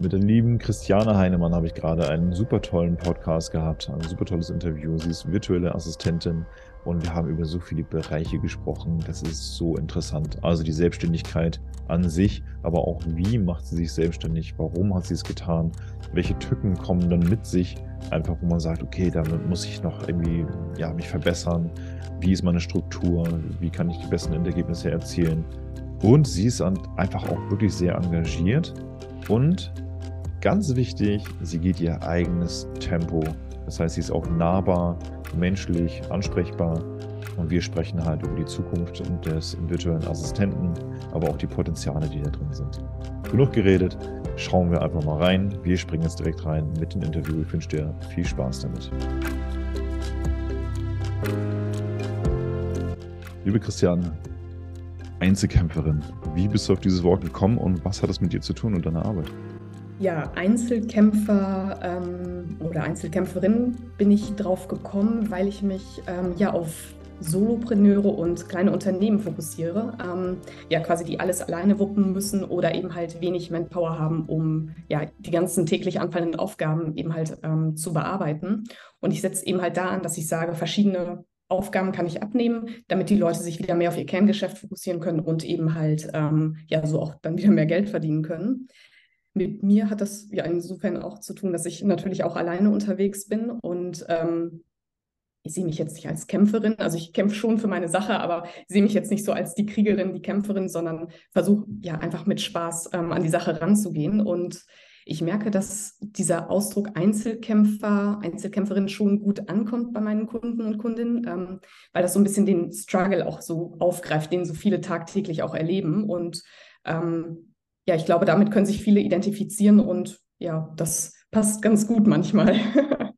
Mit der lieben Christiane Heinemann habe ich gerade einen super tollen Podcast gehabt, ein super tolles Interview. Sie ist virtuelle Assistentin und wir haben über so viele Bereiche gesprochen. Das ist so interessant. Also die Selbstständigkeit an sich, aber auch wie macht sie sich selbstständig? Warum hat sie es getan? Welche Tücken kommen dann mit sich? Einfach, wo man sagt, okay, damit muss ich noch irgendwie ja, mich verbessern. Wie ist meine Struktur? Wie kann ich die besten Endergebnisse erzielen? Und sie ist einfach auch wirklich sehr engagiert und Ganz wichtig, sie geht ihr eigenes Tempo. Das heißt, sie ist auch nahbar, menschlich, ansprechbar. Und wir sprechen halt über die Zukunft des virtuellen Assistenten, aber auch die Potenziale, die da drin sind. Genug geredet, schauen wir einfach mal rein. Wir springen jetzt direkt rein mit dem Interview. Ich wünsche dir viel Spaß damit. Liebe Christiane, Einzelkämpferin, wie bist du auf dieses Wort gekommen und was hat es mit dir zu tun und deiner Arbeit? Ja, Einzelkämpfer ähm, oder Einzelkämpferin bin ich drauf gekommen, weil ich mich ähm, ja auf Solopreneure und kleine Unternehmen fokussiere, ähm, ja quasi die alles alleine wuppen müssen oder eben halt wenig Manpower haben, um ja die ganzen täglich anfallenden Aufgaben eben halt ähm, zu bearbeiten. Und ich setze eben halt da an, dass ich sage, verschiedene Aufgaben kann ich abnehmen, damit die Leute sich wieder mehr auf ihr Kerngeschäft fokussieren können und eben halt ähm, ja so auch dann wieder mehr Geld verdienen können. Mit mir hat das ja insofern auch zu tun, dass ich natürlich auch alleine unterwegs bin und ähm, ich sehe mich jetzt nicht als Kämpferin, also ich kämpfe schon für meine Sache, aber sehe mich jetzt nicht so als die Kriegerin, die Kämpferin, sondern versuche ja einfach mit Spaß ähm, an die Sache ranzugehen. Und ich merke, dass dieser Ausdruck Einzelkämpfer, Einzelkämpferin schon gut ankommt bei meinen Kunden und Kundinnen, ähm, weil das so ein bisschen den Struggle auch so aufgreift, den so viele tagtäglich auch erleben. Und ähm, ja, ich glaube, damit können sich viele identifizieren und ja, das passt ganz gut manchmal.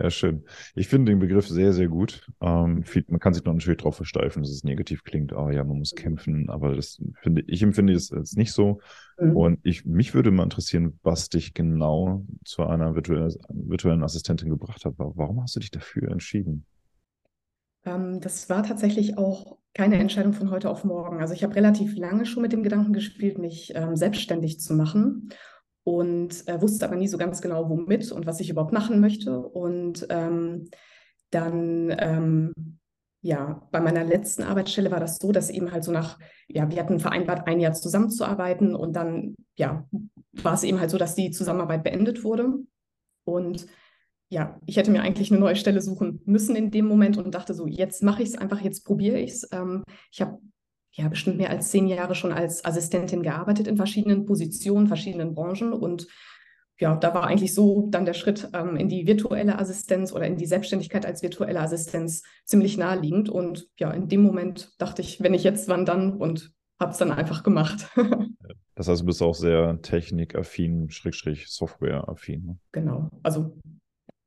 Ja, schön. Ich finde den Begriff sehr, sehr gut. Ähm, viel, man kann sich noch natürlich darauf versteifen, dass es negativ klingt. Ah oh, ja, man muss kämpfen, aber das finde ich empfinde es jetzt nicht so. Mhm. Und ich, mich würde mal interessieren, was dich genau zu einer virtuellen, virtuellen Assistentin gebracht hat. Warum hast du dich dafür entschieden? Ähm, das war tatsächlich auch keine Entscheidung von heute auf morgen. Also ich habe relativ lange schon mit dem Gedanken gespielt, mich ähm, selbstständig zu machen und äh, wusste aber nie so ganz genau, womit und was ich überhaupt machen möchte. Und ähm, dann, ähm, ja, bei meiner letzten Arbeitsstelle war das so, dass eben halt so nach, ja, wir hatten vereinbart, ein Jahr zusammenzuarbeiten und dann, ja, war es eben halt so, dass die Zusammenarbeit beendet wurde. Und ja, ich hätte mir eigentlich eine neue Stelle suchen müssen in dem Moment und dachte so, jetzt mache ich es einfach, jetzt probiere ich es. Ähm, ich habe ja bestimmt mehr als zehn Jahre schon als Assistentin gearbeitet in verschiedenen Positionen, verschiedenen Branchen und ja, da war eigentlich so dann der Schritt ähm, in die virtuelle Assistenz oder in die Selbstständigkeit als virtuelle Assistenz ziemlich naheliegend. Und ja, in dem Moment dachte ich, wenn ich jetzt, wann dann? Und habe es dann einfach gemacht. das heißt, du bist auch sehr technikaffin, Schrägstrich Softwareaffin. Ne? Genau. Also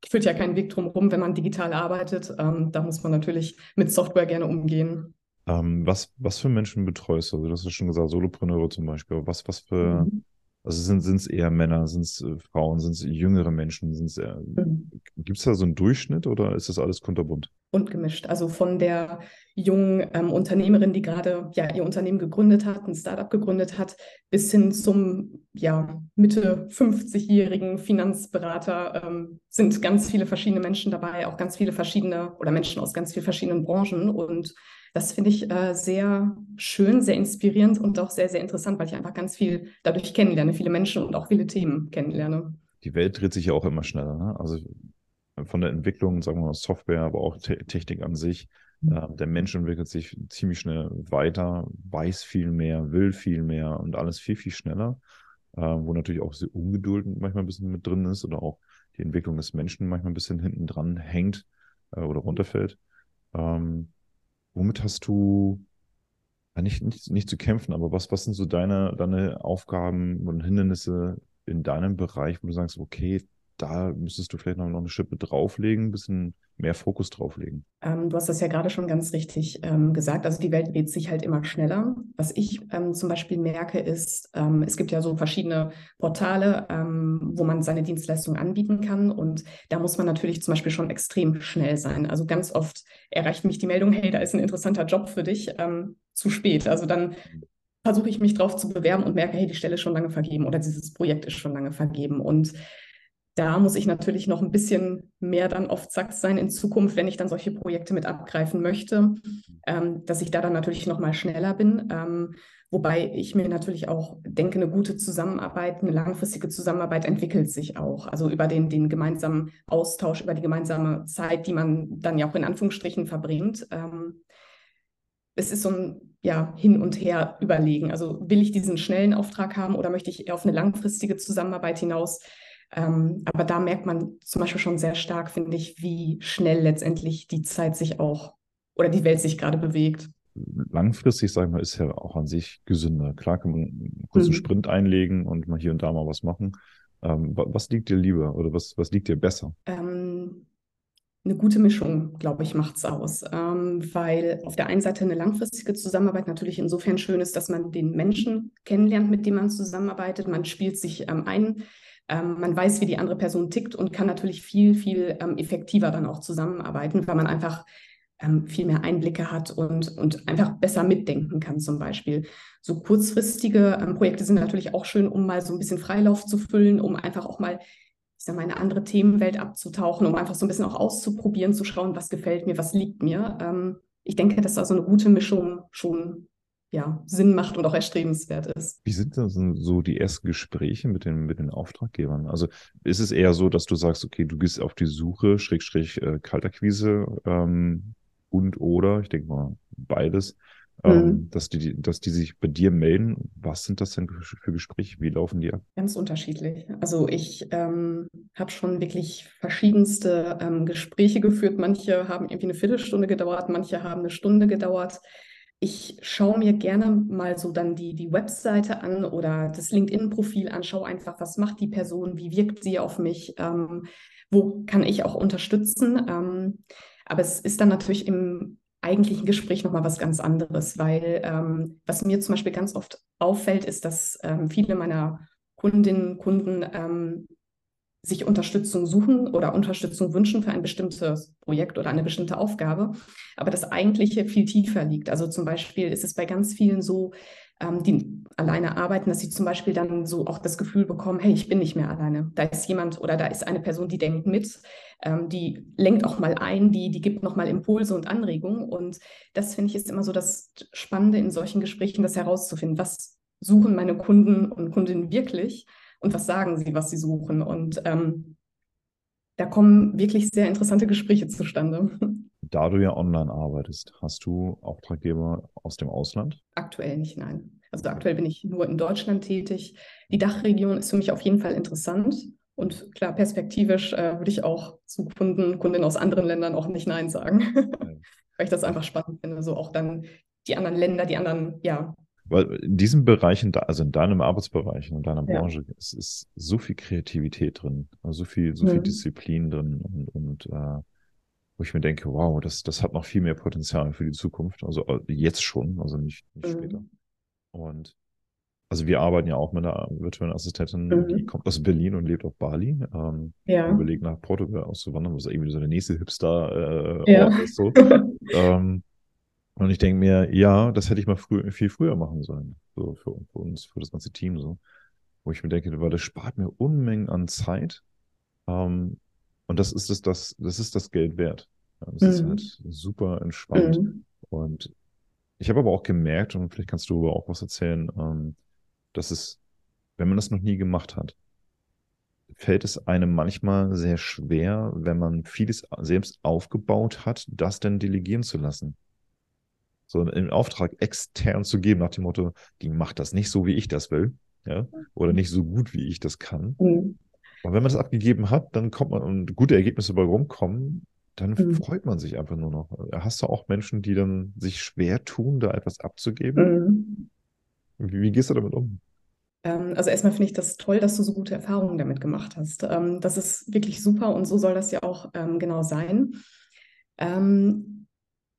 führt ja keinen Weg drum herum, wenn man digital arbeitet. Ähm, da muss man natürlich mit Software gerne umgehen. Ähm, was, was für Menschen betreust du? Also, du hast ja schon gesagt, Solopreneure zum Beispiel. Was, was für, mhm. Also sind es eher Männer, sind es äh, Frauen, sind es jüngere Menschen? Sind's eher, mhm. Gibt es da so einen Durchschnitt oder ist das alles kunterbunt? Und gemischt. Also von der jungen ähm, Unternehmerin, die gerade ja, ihr Unternehmen gegründet hat, ein Startup gegründet hat, bis hin zum ja, Mitte 50-jährigen Finanzberater ähm, sind ganz viele verschiedene Menschen dabei, auch ganz viele verschiedene oder Menschen aus ganz vielen verschiedenen Branchen. Und das finde ich äh, sehr schön, sehr inspirierend und auch sehr, sehr interessant, weil ich einfach ganz viel dadurch kennenlerne, viele Menschen und auch viele Themen kennenlerne. Die Welt dreht sich ja auch immer schneller. Ne? Also von der Entwicklung, sagen wir mal Software, aber auch Te Technik an sich. Mhm. Äh, der Mensch entwickelt sich ziemlich schnell weiter, weiß viel mehr, will viel mehr und alles viel, viel schneller. Äh, wo natürlich auch diese Ungeduld manchmal ein bisschen mit drin ist oder auch die Entwicklung des Menschen manchmal ein bisschen hinten dran hängt äh, oder runterfällt. Ähm, womit hast du, nicht, nicht, nicht zu kämpfen, aber was, was sind so deine, deine Aufgaben und Hindernisse in deinem Bereich, wo du sagst, okay, da müsstest du vielleicht noch, noch eine Schippe drauflegen, ein bisschen mehr Fokus drauflegen. Ähm, du hast das ja gerade schon ganz richtig ähm, gesagt. Also die Welt dreht sich halt immer schneller. Was ich ähm, zum Beispiel merke, ist, ähm, es gibt ja so verschiedene Portale, ähm, wo man seine Dienstleistungen anbieten kann. Und da muss man natürlich zum Beispiel schon extrem schnell sein. Also ganz oft erreicht mich die Meldung, hey, da ist ein interessanter Job für dich, ähm, zu spät. Also dann versuche ich mich drauf zu bewerben und merke, hey, die Stelle ist schon lange vergeben oder dieses Projekt ist schon lange vergeben. Und da muss ich natürlich noch ein bisschen mehr dann auf Zack sein in Zukunft, wenn ich dann solche Projekte mit abgreifen möchte, ähm, dass ich da dann natürlich noch mal schneller bin. Ähm, wobei ich mir natürlich auch denke, eine gute Zusammenarbeit, eine langfristige Zusammenarbeit entwickelt sich auch. Also über den, den gemeinsamen Austausch, über die gemeinsame Zeit, die man dann ja auch in Anführungsstrichen verbringt. Ähm, es ist so ein ja, Hin und Her überlegen. Also will ich diesen schnellen Auftrag haben oder möchte ich auf eine langfristige Zusammenarbeit hinaus? Ähm, aber da merkt man zum Beispiel schon sehr stark, finde ich, wie schnell letztendlich die Zeit sich auch oder die Welt sich gerade bewegt. Langfristig, sage ich mal, ist ja auch an sich gesünder. Klar kann man einen kurzen mhm. Sprint einlegen und mal hier und da mal was machen. Ähm, was liegt dir lieber oder was, was liegt dir besser? Ähm, eine gute Mischung, glaube ich, macht es aus. Ähm, weil auf der einen Seite eine langfristige Zusammenarbeit natürlich insofern schön ist, dass man den Menschen kennenlernt, mit dem man zusammenarbeitet. Man spielt sich ähm, ein ähm, man weiß, wie die andere Person tickt und kann natürlich viel, viel ähm, effektiver dann auch zusammenarbeiten, weil man einfach ähm, viel mehr Einblicke hat und, und einfach besser mitdenken kann zum Beispiel. So kurzfristige ähm, Projekte sind natürlich auch schön, um mal so ein bisschen Freilauf zu füllen, um einfach auch mal ich sag mal, eine andere Themenwelt abzutauchen, um einfach so ein bisschen auch auszuprobieren, zu schauen, was gefällt mir, was liegt mir. Ähm, ich denke, dass also eine gute Mischung schon ja, Sinn macht und auch erstrebenswert ist. Wie sind denn so die ersten Gespräche mit den, mit den Auftraggebern? Also ist es eher so, dass du sagst, okay, du gehst auf die Suche, Schrägstrich äh, Kaltakquise ähm, und oder, ich denke mal beides, ähm, mhm. dass, die, dass die sich bei dir melden. Was sind das denn für Gespräche? Wie laufen die ab? Ganz unterschiedlich. Also ich ähm, habe schon wirklich verschiedenste ähm, Gespräche geführt. Manche haben irgendwie eine Viertelstunde gedauert, manche haben eine Stunde gedauert ich schaue mir gerne mal so dann die, die Webseite an oder das LinkedIn-Profil an, schaue einfach, was macht die Person, wie wirkt sie auf mich, ähm, wo kann ich auch unterstützen. Ähm, aber es ist dann natürlich im eigentlichen Gespräch nochmal was ganz anderes, weil ähm, was mir zum Beispiel ganz oft auffällt, ist, dass ähm, viele meiner Kundinnen und Kunden ähm, sich Unterstützung suchen oder Unterstützung wünschen für ein bestimmtes Projekt oder eine bestimmte Aufgabe, aber das Eigentliche viel tiefer liegt. Also zum Beispiel ist es bei ganz vielen so, ähm, die alleine arbeiten, dass sie zum Beispiel dann so auch das Gefühl bekommen, hey, ich bin nicht mehr alleine. Da ist jemand oder da ist eine Person, die denkt mit, ähm, die lenkt auch mal ein, die, die gibt nochmal Impulse und Anregungen. Und das finde ich ist immer so das Spannende in solchen Gesprächen, das herauszufinden, was suchen meine Kunden und Kundinnen wirklich und was sagen sie, was sie suchen. Und ähm, da kommen wirklich sehr interessante Gespräche zustande. Da du ja online arbeitest, hast du Auftraggeber aus dem Ausland? Aktuell nicht, nein. Also aktuell bin ich nur in Deutschland tätig. Die Dachregion ist für mich auf jeden Fall interessant. Und klar, perspektivisch äh, würde ich auch zu Kunden, Kundinnen aus anderen Ländern auch nicht Nein sagen. Weil ich das einfach spannend finde, so auch dann die anderen Länder, die anderen ja, weil in diesem Bereich, also in deinem Arbeitsbereich, in deiner Branche, ja. es ist so viel Kreativität drin, also so viel, so viel mhm. Disziplin drin und, und äh, wo ich mir denke, wow, das, das hat noch viel mehr Potenzial für die Zukunft. Also äh, jetzt schon, also nicht, nicht mhm. später. Und also wir arbeiten ja auch mit einer virtuellen Assistentin, mhm. die kommt aus Berlin und lebt auf Bali. Ähm, ja. Überlegt nach Portugal auszuwandern, was irgendwie so der nächste Hipster-Ort äh, ja. ist. So. ähm, und ich denke mir, ja, das hätte ich mal früh, viel früher machen sollen. So für, für, uns, für das ganze Team so. Wo ich mir denke, weil das spart mir Unmengen an Zeit. Ähm, und das ist das, das, das ist das Geld wert. Ja, das mhm. ist halt super entspannt. Mhm. Und ich habe aber auch gemerkt, und vielleicht kannst du aber auch was erzählen, ähm, dass es, wenn man das noch nie gemacht hat, fällt es einem manchmal sehr schwer, wenn man vieles selbst aufgebaut hat, das dann delegieren zu lassen so einen Auftrag extern zu geben, nach dem Motto, die macht das nicht so, wie ich das will, ja, oder nicht so gut, wie ich das kann. Mhm. Und wenn man das abgegeben hat, dann kommt man und gute Ergebnisse dabei rumkommen, dann mhm. freut man sich einfach nur noch. Hast du auch Menschen, die dann sich schwer tun, da etwas abzugeben? Mhm. Wie, wie, gehst du damit um? Ähm, also erstmal finde ich das toll, dass du so gute Erfahrungen damit gemacht hast. Ähm, das ist wirklich super und so soll das ja auch ähm, genau sein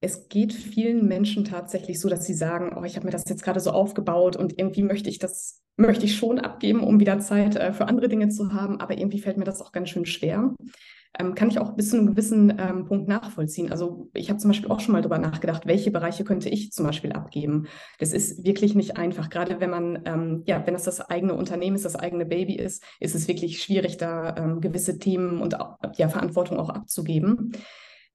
es geht vielen Menschen tatsächlich so, dass sie sagen, oh, ich habe mir das jetzt gerade so aufgebaut und irgendwie möchte ich das, möchte ich schon abgeben, um wieder Zeit äh, für andere Dinge zu haben, aber irgendwie fällt mir das auch ganz schön schwer. ähm, kann ich auch bis zu einem gewissen ähm, Punkt nachvollziehen. Also ich habe zum Beispiel auch schon mal darüber nachgedacht, welche Bereiche könnte ich zum Beispiel abgeben. Das ist wirklich nicht einfach. Gerade wenn man, ähm, ja, wenn es das eigene Unternehmen ist, das eigene Baby ist, ist es wirklich schwierig, da ähm, gewisse Themen und ja, Verantwortung auch abzugeben.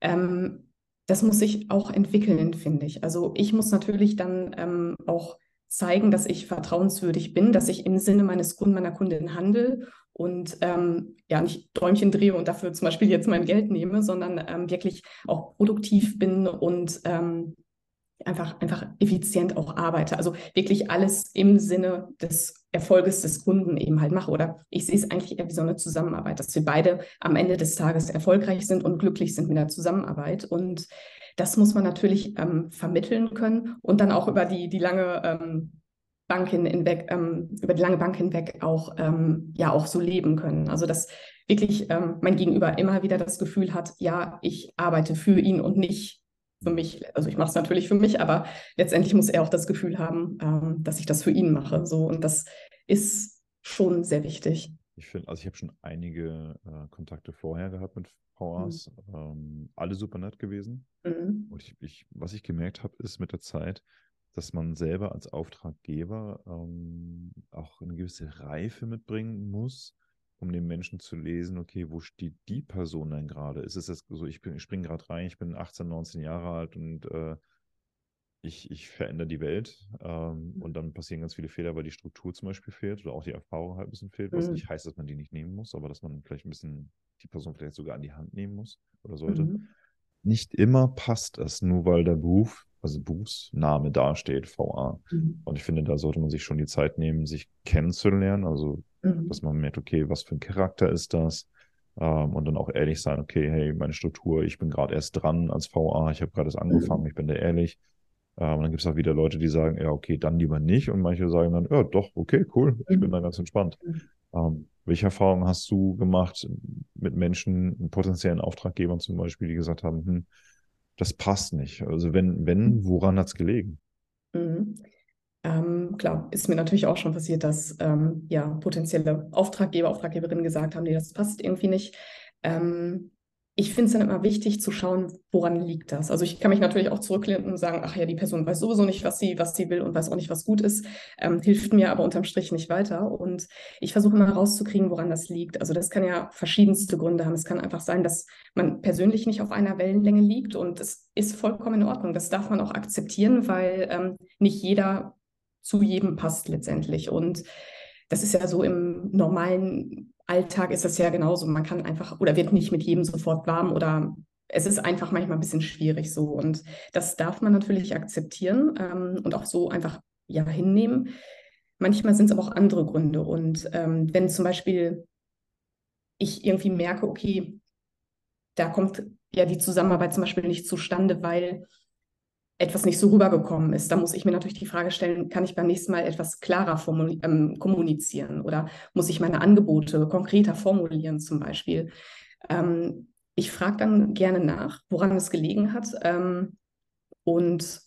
Ähm, das muss sich auch entwickeln, finde ich. Also ich muss natürlich dann ähm, auch zeigen, dass ich vertrauenswürdig bin, dass ich im Sinne meines Kunden, meiner Kundin handle und ähm, ja nicht Däumchen drehe und dafür zum Beispiel jetzt mein Geld nehme, sondern ähm, wirklich auch produktiv bin und ähm, einfach, einfach effizient auch arbeite. Also wirklich alles im Sinne des Erfolges des Kunden eben halt mache. Oder ich sehe es eigentlich eher wie so eine Zusammenarbeit, dass wir beide am Ende des Tages erfolgreich sind und glücklich sind mit der Zusammenarbeit. Und das muss man natürlich ähm, vermitteln können und dann auch über die, die lange ähm, Bank hinweg, ähm, über die lange Bank hinweg auch, ähm, ja, auch so leben können. Also dass wirklich ähm, mein Gegenüber immer wieder das Gefühl hat, ja, ich arbeite für ihn und nicht für mich. Also ich mache es natürlich für mich, aber letztendlich muss er auch das Gefühl haben, ähm, dass ich das für ihn mache. So und das ist schon sehr wichtig. Ich finde, also ich habe schon einige äh, Kontakte vorher gehabt mit VAs, mhm. ähm, alle super nett gewesen. Mhm. Und ich, ich, was ich gemerkt habe, ist mit der Zeit, dass man selber als Auftraggeber ähm, auch eine gewisse Reife mitbringen muss, um den Menschen zu lesen, okay, wo steht die Person denn gerade? Ist es jetzt so, ich, ich springe gerade rein, ich bin 18, 19 Jahre alt und äh, ich, ich verändere die Welt ähm, mhm. und dann passieren ganz viele Fehler, weil die Struktur zum Beispiel fehlt oder auch die Erfahrung halt ein bisschen fehlt, was mhm. nicht heißt, dass man die nicht nehmen muss, aber dass man vielleicht ein bisschen die Person vielleicht sogar an die Hand nehmen muss oder sollte. Mhm. Nicht immer passt es, nur weil der Beruf, also Berufsname dasteht, VA. Mhm. Und ich finde, da sollte man sich schon die Zeit nehmen, sich kennenzulernen, also mhm. dass man merkt, okay, was für ein Charakter ist das? Ähm, und dann auch ehrlich sein, okay, hey, meine Struktur, ich bin gerade erst dran als VA, ich habe gerade erst angefangen, mhm. ich bin da ehrlich ähm, und dann gibt es auch wieder Leute, die sagen, ja, okay, dann lieber nicht. Und manche sagen dann, ja, doch, okay, cool, ich mhm. bin da ganz entspannt. Mhm. Ähm, welche Erfahrungen hast du gemacht mit Menschen, potenziellen Auftraggebern zum Beispiel, die gesagt haben, hm, das passt nicht? Also wenn, wenn, mhm. woran hat es gelegen? Mhm. Ähm, klar, ist mir natürlich auch schon passiert, dass ähm, ja potenzielle Auftraggeber, Auftraggeberinnen gesagt haben, nee, das passt irgendwie nicht. Ähm, ich finde es dann immer wichtig zu schauen, woran liegt das. Also ich kann mich natürlich auch zurücklehnen und sagen, ach ja, die Person weiß sowieso nicht, was sie, was sie will und weiß auch nicht, was gut ist, ähm, hilft mir aber unterm Strich nicht weiter. Und ich versuche immer rauszukriegen, woran das liegt. Also das kann ja verschiedenste Gründe haben. Es kann einfach sein, dass man persönlich nicht auf einer Wellenlänge liegt und es ist vollkommen in Ordnung. Das darf man auch akzeptieren, weil ähm, nicht jeder zu jedem passt letztendlich. Und das ist ja so im normalen Alltag ist das ja genauso. Man kann einfach oder wird nicht mit jedem sofort warm oder es ist einfach manchmal ein bisschen schwierig so. Und das darf man natürlich akzeptieren ähm, und auch so einfach ja hinnehmen. Manchmal sind es aber auch andere Gründe. Und ähm, wenn zum Beispiel ich irgendwie merke, okay, da kommt ja die Zusammenarbeit zum Beispiel nicht zustande, weil etwas nicht so rübergekommen ist, da muss ich mir natürlich die Frage stellen, kann ich beim nächsten Mal etwas klarer ähm, kommunizieren oder muss ich meine Angebote konkreter formulieren zum Beispiel? Ähm, ich frage dann gerne nach, woran es gelegen hat ähm, und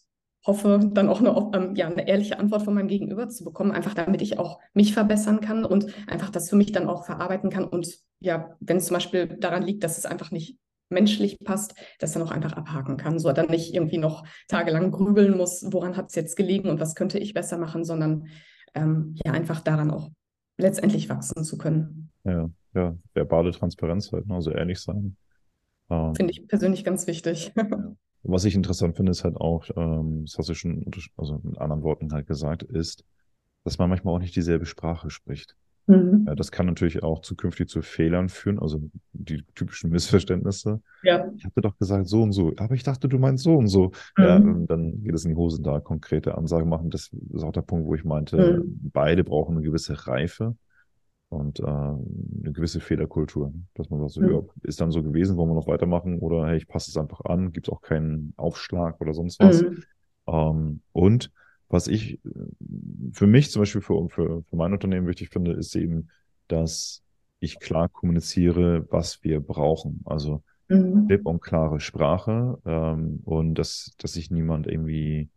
hoffe dann auch eine, ähm, ja, eine ehrliche Antwort von meinem Gegenüber zu bekommen, einfach damit ich auch mich verbessern kann und einfach das für mich dann auch verarbeiten kann und ja, wenn es zum Beispiel daran liegt, dass es einfach nicht menschlich passt, das dann auch einfach abhaken kann, so dann nicht irgendwie noch tagelang grübeln muss, woran hat es jetzt gelegen und was könnte ich besser machen, sondern ähm, ja einfach daran auch letztendlich wachsen zu können. Ja, ja, verbale Transparenz halt, ne? also ehrlich sein. Ähm, Finde ich persönlich ganz wichtig. Was ich interessant finde, ist halt auch, ähm, das hast du schon also mit anderen Worten halt gesagt, ist, dass man manchmal auch nicht dieselbe Sprache spricht. Mhm. Ja, das kann natürlich auch zukünftig zu Fehlern führen, also die typischen Missverständnisse. Ja. Ich hatte doch gesagt so und so, aber ich dachte, du meinst so und so. Mhm. Ja, dann geht es in die Hose, da konkrete Ansagen machen. Das ist auch der Punkt, wo ich meinte, mhm. beide brauchen eine gewisse Reife und äh, eine gewisse Fehlerkultur. Dass man sagt, so, mhm. ja, ist dann so gewesen, wollen wir noch weitermachen oder hey, ich passe es einfach an, gibt es auch keinen Aufschlag oder sonst was. Mhm. Ähm, und was ich für mich zum Beispiel für, für, für mein Unternehmen wichtig finde, ist eben, dass ich klar kommuniziere, was wir brauchen. Also mhm. klipp und klare Sprache ähm, und dass, dass sich niemand irgendwie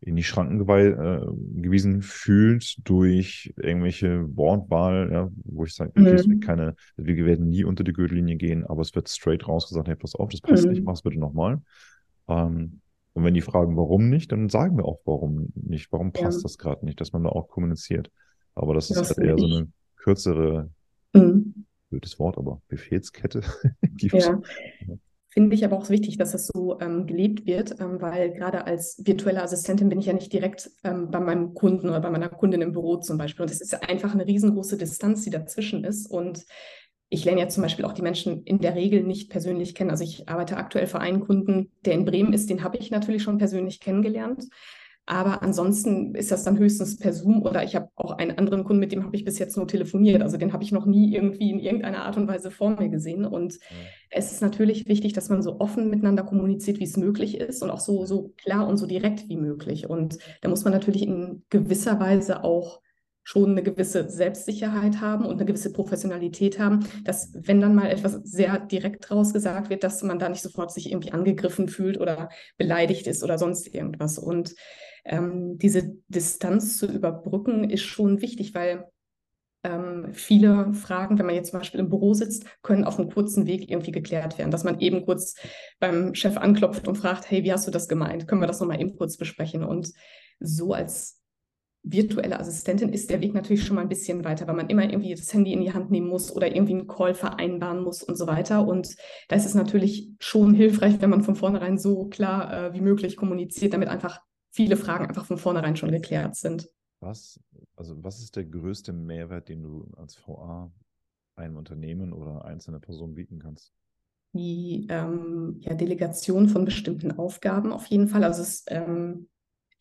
in die Schranken äh, gewiesen fühlt durch irgendwelche Wortwahl, ja, wo ich sage, mhm. keine, wir werden nie unter die Gürtellinie gehen, aber es wird straight rausgesagt, hey, pass auf, das passt mhm. nicht, mach es bitte nochmal. Ähm, und wenn die fragen, warum nicht, dann sagen wir auch, warum nicht, warum passt ja. das gerade nicht, dass man da auch kommuniziert. Aber das, das ist halt eher so eine kürzere, mhm. blödes Wort, aber Befehlskette. Ja. Finde ich aber auch wichtig, dass das so ähm, gelebt wird, ähm, weil gerade als virtuelle Assistentin bin ich ja nicht direkt ähm, bei meinem Kunden oder bei meiner Kundin im Büro zum Beispiel. Und es ist einfach eine riesengroße Distanz, die dazwischen ist. Und ich lerne ja zum Beispiel auch die Menschen in der Regel nicht persönlich kennen. Also ich arbeite aktuell für einen Kunden, der in Bremen ist, den habe ich natürlich schon persönlich kennengelernt. Aber ansonsten ist das dann höchstens per Zoom oder ich habe auch einen anderen Kunden, mit dem habe ich bis jetzt nur telefoniert. Also den habe ich noch nie irgendwie in irgendeiner Art und Weise vor mir gesehen. Und ja. es ist natürlich wichtig, dass man so offen miteinander kommuniziert, wie es möglich ist und auch so, so klar und so direkt wie möglich. Und da muss man natürlich in gewisser Weise auch schon eine gewisse Selbstsicherheit haben und eine gewisse Professionalität haben, dass wenn dann mal etwas sehr direkt rausgesagt wird, dass man da nicht sofort sich irgendwie angegriffen fühlt oder beleidigt ist oder sonst irgendwas. Und ähm, diese Distanz zu überbrücken ist schon wichtig, weil ähm, viele Fragen, wenn man jetzt zum Beispiel im Büro sitzt, können auf einem kurzen Weg irgendwie geklärt werden. Dass man eben kurz beim Chef anklopft und fragt, hey, wie hast du das gemeint? Können wir das nochmal eben kurz besprechen? Und so als virtuelle Assistentin ist der Weg natürlich schon mal ein bisschen weiter, weil man immer irgendwie das Handy in die Hand nehmen muss oder irgendwie einen Call vereinbaren muss und so weiter. Und da ist es natürlich schon hilfreich, wenn man von vornherein so klar äh, wie möglich kommuniziert, damit einfach viele Fragen einfach von vornherein schon geklärt sind. Was, also was ist der größte Mehrwert, den du als VA einem Unternehmen oder einzelner Person bieten kannst? Die ähm, ja, Delegation von bestimmten Aufgaben auf jeden Fall. Also es ähm,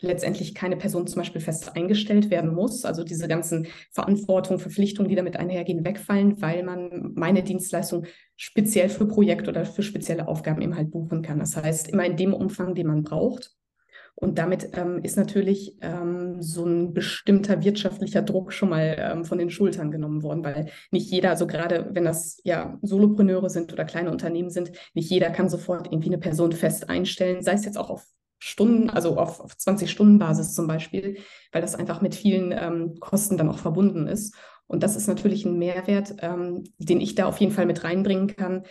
letztendlich keine Person zum Beispiel fest eingestellt werden muss. Also diese ganzen Verantwortung, Verpflichtungen, die damit einhergehen, wegfallen, weil man meine Dienstleistung speziell für Projekte oder für spezielle Aufgaben eben halt buchen kann. Das heißt, immer in dem Umfang, den man braucht. Und damit ähm, ist natürlich ähm, so ein bestimmter wirtschaftlicher Druck schon mal ähm, von den Schultern genommen worden, weil nicht jeder, also gerade wenn das ja Solopreneure sind oder kleine Unternehmen sind, nicht jeder kann sofort irgendwie eine Person fest einstellen, sei es jetzt auch auf Stunden, also auf, auf 20-Stunden-Basis zum Beispiel, weil das einfach mit vielen ähm, Kosten dann auch verbunden ist. Und das ist natürlich ein Mehrwert, ähm, den ich da auf jeden Fall mit reinbringen kann,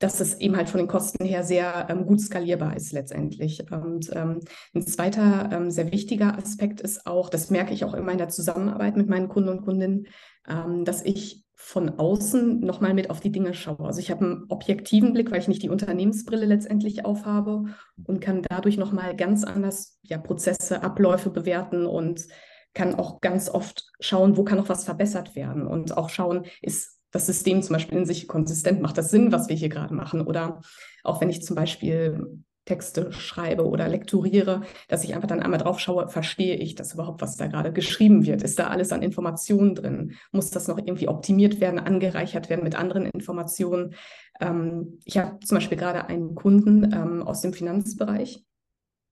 dass es eben halt von den Kosten her sehr ähm, gut skalierbar ist letztendlich. Und ähm, ein zweiter ähm, sehr wichtiger Aspekt ist auch, das merke ich auch immer in der Zusammenarbeit mit meinen Kunden und Kundinnen, ähm, dass ich von außen nochmal mit auf die Dinge schaue. Also ich habe einen objektiven Blick, weil ich nicht die Unternehmensbrille letztendlich aufhabe und kann dadurch nochmal ganz anders ja, Prozesse, Abläufe bewerten und kann auch ganz oft schauen, wo kann noch was verbessert werden und auch schauen, ist das System zum Beispiel in sich konsistent? Macht das Sinn, was wir hier gerade machen? Oder auch wenn ich zum Beispiel Texte schreibe oder lekturiere, dass ich einfach dann einmal drauf schaue, verstehe ich das überhaupt, was da gerade geschrieben wird? Ist da alles an Informationen drin? Muss das noch irgendwie optimiert werden, angereichert werden mit anderen Informationen? Ähm, ich habe zum Beispiel gerade einen Kunden ähm, aus dem Finanzbereich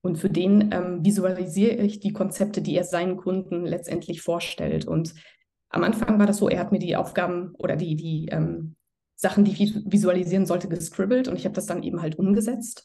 und für den ähm, visualisiere ich die Konzepte, die er seinen Kunden letztendlich vorstellt. Und am Anfang war das so, er hat mir die Aufgaben oder die, die ähm, Sachen, die ich visualisieren sollte, gescribbelt und ich habe das dann eben halt umgesetzt.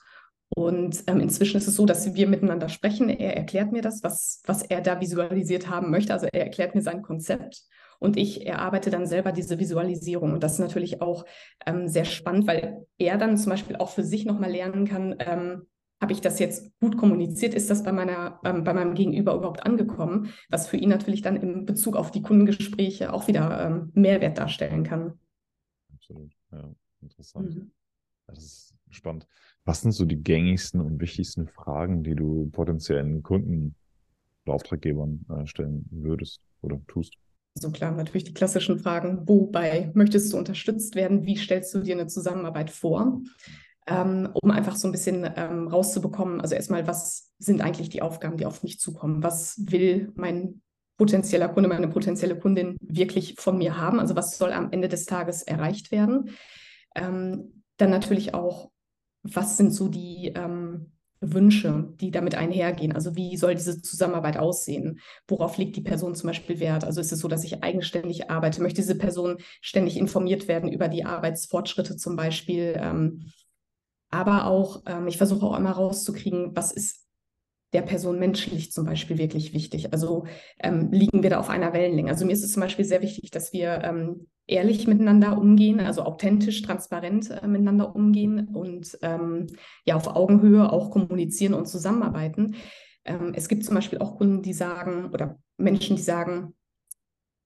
Und ähm, inzwischen ist es so, dass wir miteinander sprechen. Er erklärt mir das, was, was er da visualisiert haben möchte. Also er erklärt mir sein Konzept und ich erarbeite dann selber diese Visualisierung. Und das ist natürlich auch ähm, sehr spannend, weil er dann zum Beispiel auch für sich nochmal lernen kann, ähm, habe ich das jetzt gut kommuniziert? Ist das bei, meiner, ähm, bei meinem Gegenüber überhaupt angekommen? Was für ihn natürlich dann in Bezug auf die Kundengespräche auch wieder ähm, Mehrwert darstellen kann. Absolut, ja, interessant. Mhm. Das ist spannend. Was sind so die gängigsten und wichtigsten Fragen, die du potenziellen Kunden oder Auftraggebern äh, stellen würdest oder tust? So klar, natürlich die klassischen Fragen. Wobei möchtest du unterstützt werden? Wie stellst du dir eine Zusammenarbeit vor? ähm, um einfach so ein bisschen ähm, rauszubekommen, also erstmal, was sind eigentlich die Aufgaben, die auf mich zukommen? Was will mein potenzieller Kunde, meine potenzielle Kundin wirklich von mir haben? Also was soll am Ende des Tages erreicht werden? Ähm, dann natürlich auch, was sind so die ähm, Wünsche, die damit einhergehen. Also wie soll diese Zusammenarbeit aussehen? Worauf legt die Person zum Beispiel Wert? Also ist es so, dass ich eigenständig arbeite? Möchte diese Person ständig informiert werden über die Arbeitsfortschritte zum Beispiel? Ähm, aber auch, ähm, ich versuche auch immer rauszukriegen, was ist der Person menschlich zum Beispiel wirklich wichtig? Also ähm, liegen wir da auf einer Wellenlänge? Also mir ist es zum Beispiel sehr wichtig, dass wir ähm, ehrlich miteinander umgehen, also authentisch, transparent äh, miteinander umgehen und ähm, ja auf Augenhöhe auch kommunizieren und zusammenarbeiten. Ähm, es gibt zum Beispiel auch Kunden, die sagen oder Menschen, die sagen,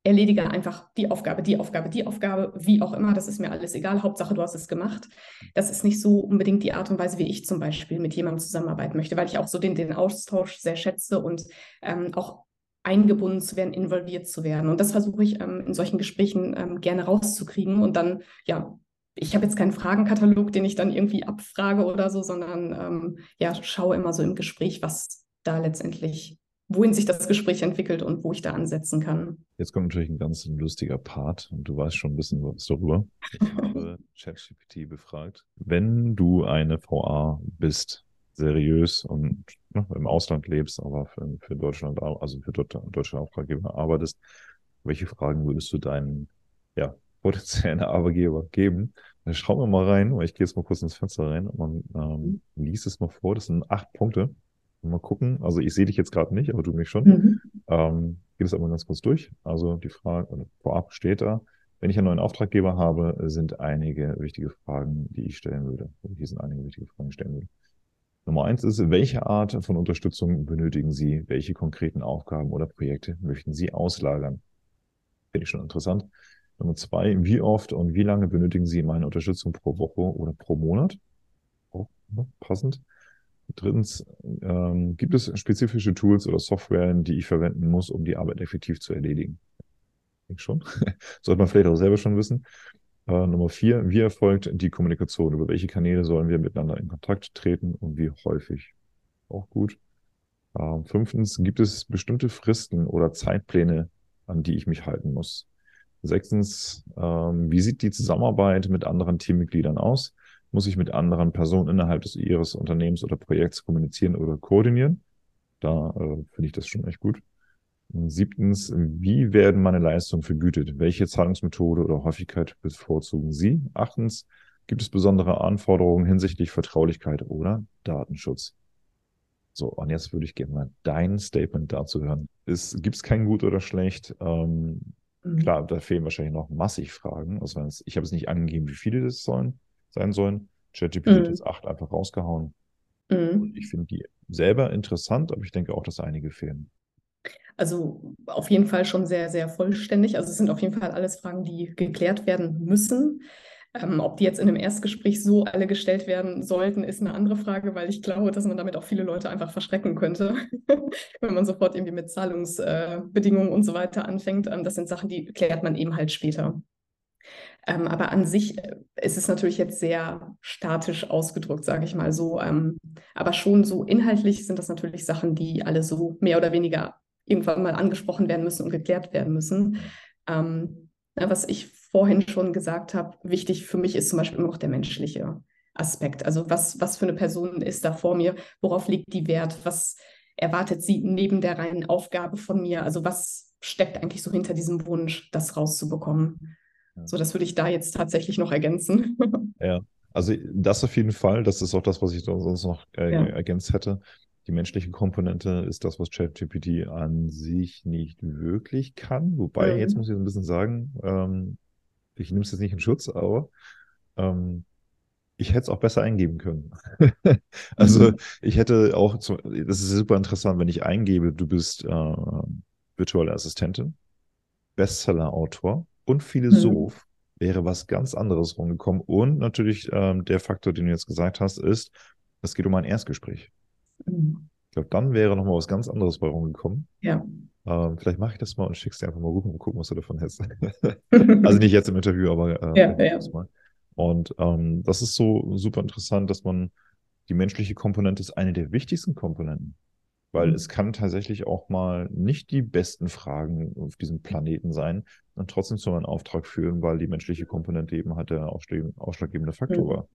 erledige einfach die Aufgabe, die Aufgabe, die Aufgabe, wie auch immer, das ist mir alles egal, Hauptsache du hast es gemacht. Das ist nicht so unbedingt die Art und Weise, wie ich zum Beispiel mit jemandem zusammenarbeiten möchte, weil ich auch so den, den Austausch sehr schätze und ähm, auch eingebunden zu werden, involviert zu werden. Und das versuche ich ähm, in solchen Gesprächen ähm, gerne rauszukriegen und dann, ja, ich habe jetzt keinen Fragenkatalog, den ich dann irgendwie abfrage oder so, sondern ähm, ja, schaue immer so im Gespräch, was da letztendlich wohin sich das Gespräch entwickelt und wo ich da ansetzen kann. Jetzt kommt natürlich ein ganz lustiger Part und du weißt schon ein bisschen was darüber. Ich habe ChatGPT befragt. Wenn du eine VA bist, seriös und ne, im Ausland lebst, aber für, für Deutschland, also für deutsche Auftraggeber arbeitest, welche Fragen würdest du deinen ja, potenziellen Arbeitgeber geben? Dann schauen wir mal rein, weil ich gehe jetzt mal kurz ins Fenster rein und man ähm, mhm. liest es mal vor. Das sind acht Punkte. Mal gucken. Also ich sehe dich jetzt gerade nicht, aber du mich schon. Mhm. Ähm, geht es aber ganz kurz durch. Also die Frage, vorab steht da, wenn ich einen neuen Auftraggeber habe, sind einige wichtige Fragen, die ich stellen würde. Hier sind einige wichtige Fragen stellen würde. Nummer eins ist, welche Art von Unterstützung benötigen Sie? Welche konkreten Aufgaben oder Projekte möchten Sie auslagern? Finde ich schon interessant. Nummer zwei, wie oft und wie lange benötigen Sie meine Unterstützung pro Woche oder pro Monat? Auch ne, passend. Drittens, ähm, gibt es spezifische Tools oder Software, die ich verwenden muss, um die Arbeit effektiv zu erledigen? Ich schon. Sollte man vielleicht auch selber schon wissen. Äh, Nummer vier, wie erfolgt die Kommunikation? Über welche Kanäle sollen wir miteinander in Kontakt treten und wie häufig? Auch gut. Äh, fünftens, gibt es bestimmte Fristen oder Zeitpläne, an die ich mich halten muss? Sechstens, ähm, wie sieht die Zusammenarbeit mit anderen Teammitgliedern aus? Muss ich mit anderen Personen innerhalb des ihres Unternehmens oder Projekts kommunizieren oder koordinieren. Da äh, finde ich das schon echt gut. Siebtens, wie werden meine Leistungen vergütet? Welche Zahlungsmethode oder Häufigkeit bevorzugen Sie? Achtens, gibt es besondere Anforderungen hinsichtlich Vertraulichkeit oder Datenschutz? So, und jetzt würde ich gerne mal dein Statement dazu hören. Gibt es kein Gut oder Schlecht? Ähm, mhm. Klar, da fehlen wahrscheinlich noch massig Fragen. Also ich habe es nicht angegeben, wie viele das sollen sein sollen. ChatGPT mhm. hat jetzt acht einfach rausgehauen. Mhm. Und ich finde die selber interessant, aber ich denke auch, dass einige fehlen. Also auf jeden Fall schon sehr, sehr vollständig. Also es sind auf jeden Fall alles Fragen, die geklärt werden müssen. Ähm, ob die jetzt in einem Erstgespräch so alle gestellt werden sollten, ist eine andere Frage, weil ich glaube, dass man damit auch viele Leute einfach verschrecken könnte, wenn man sofort irgendwie mit Zahlungsbedingungen äh, und so weiter anfängt. Ähm, das sind Sachen, die klärt man eben halt später. Ähm, aber an sich äh, ist es natürlich jetzt sehr statisch ausgedrückt, sage ich mal so. Ähm, aber schon so inhaltlich sind das natürlich Sachen, die alle so mehr oder weniger irgendwann mal angesprochen werden müssen und geklärt werden müssen. Ähm, was ich vorhin schon gesagt habe, wichtig für mich ist zum Beispiel immer noch der menschliche Aspekt. Also was, was für eine Person ist da vor mir? Worauf liegt die Wert? Was erwartet sie neben der reinen Aufgabe von mir? Also was steckt eigentlich so hinter diesem Wunsch, das rauszubekommen? So, das würde ich da jetzt tatsächlich noch ergänzen. Ja, also das auf jeden Fall. Das ist auch das, was ich sonst noch äh, ja. ergänzt hätte. Die menschliche Komponente ist das, was ChatGPT an sich nicht wirklich kann. Wobei, mhm. jetzt muss ich ein bisschen sagen, ähm, ich nehme es jetzt nicht in Schutz, aber ähm, ich hätte es auch besser eingeben können. also mhm. ich hätte auch, zu, das ist super interessant, wenn ich eingebe, du bist äh, virtuelle Assistentin, Bestseller-Autor, und Philosoph mhm. wäre was ganz anderes rumgekommen. Und natürlich ähm, der Faktor, den du jetzt gesagt hast, ist, es geht um ein Erstgespräch. Mhm. Ich glaube, dann wäre noch mal was ganz anderes bei rumgekommen. Ja. Ähm, vielleicht mache ich das mal und schick's dir einfach mal rüber und gucken, was du davon hältst. also nicht jetzt im Interview, aber äh, ja, ja. mal. Und ähm, das ist so super interessant, dass man die menschliche Komponente ist eine der wichtigsten Komponenten. Weil mhm. es kann tatsächlich auch mal nicht die besten Fragen auf diesem Planeten sein und trotzdem zu einem Auftrag führen, weil die menschliche Komponente eben halt der ausschlaggebende Faktor mhm. war.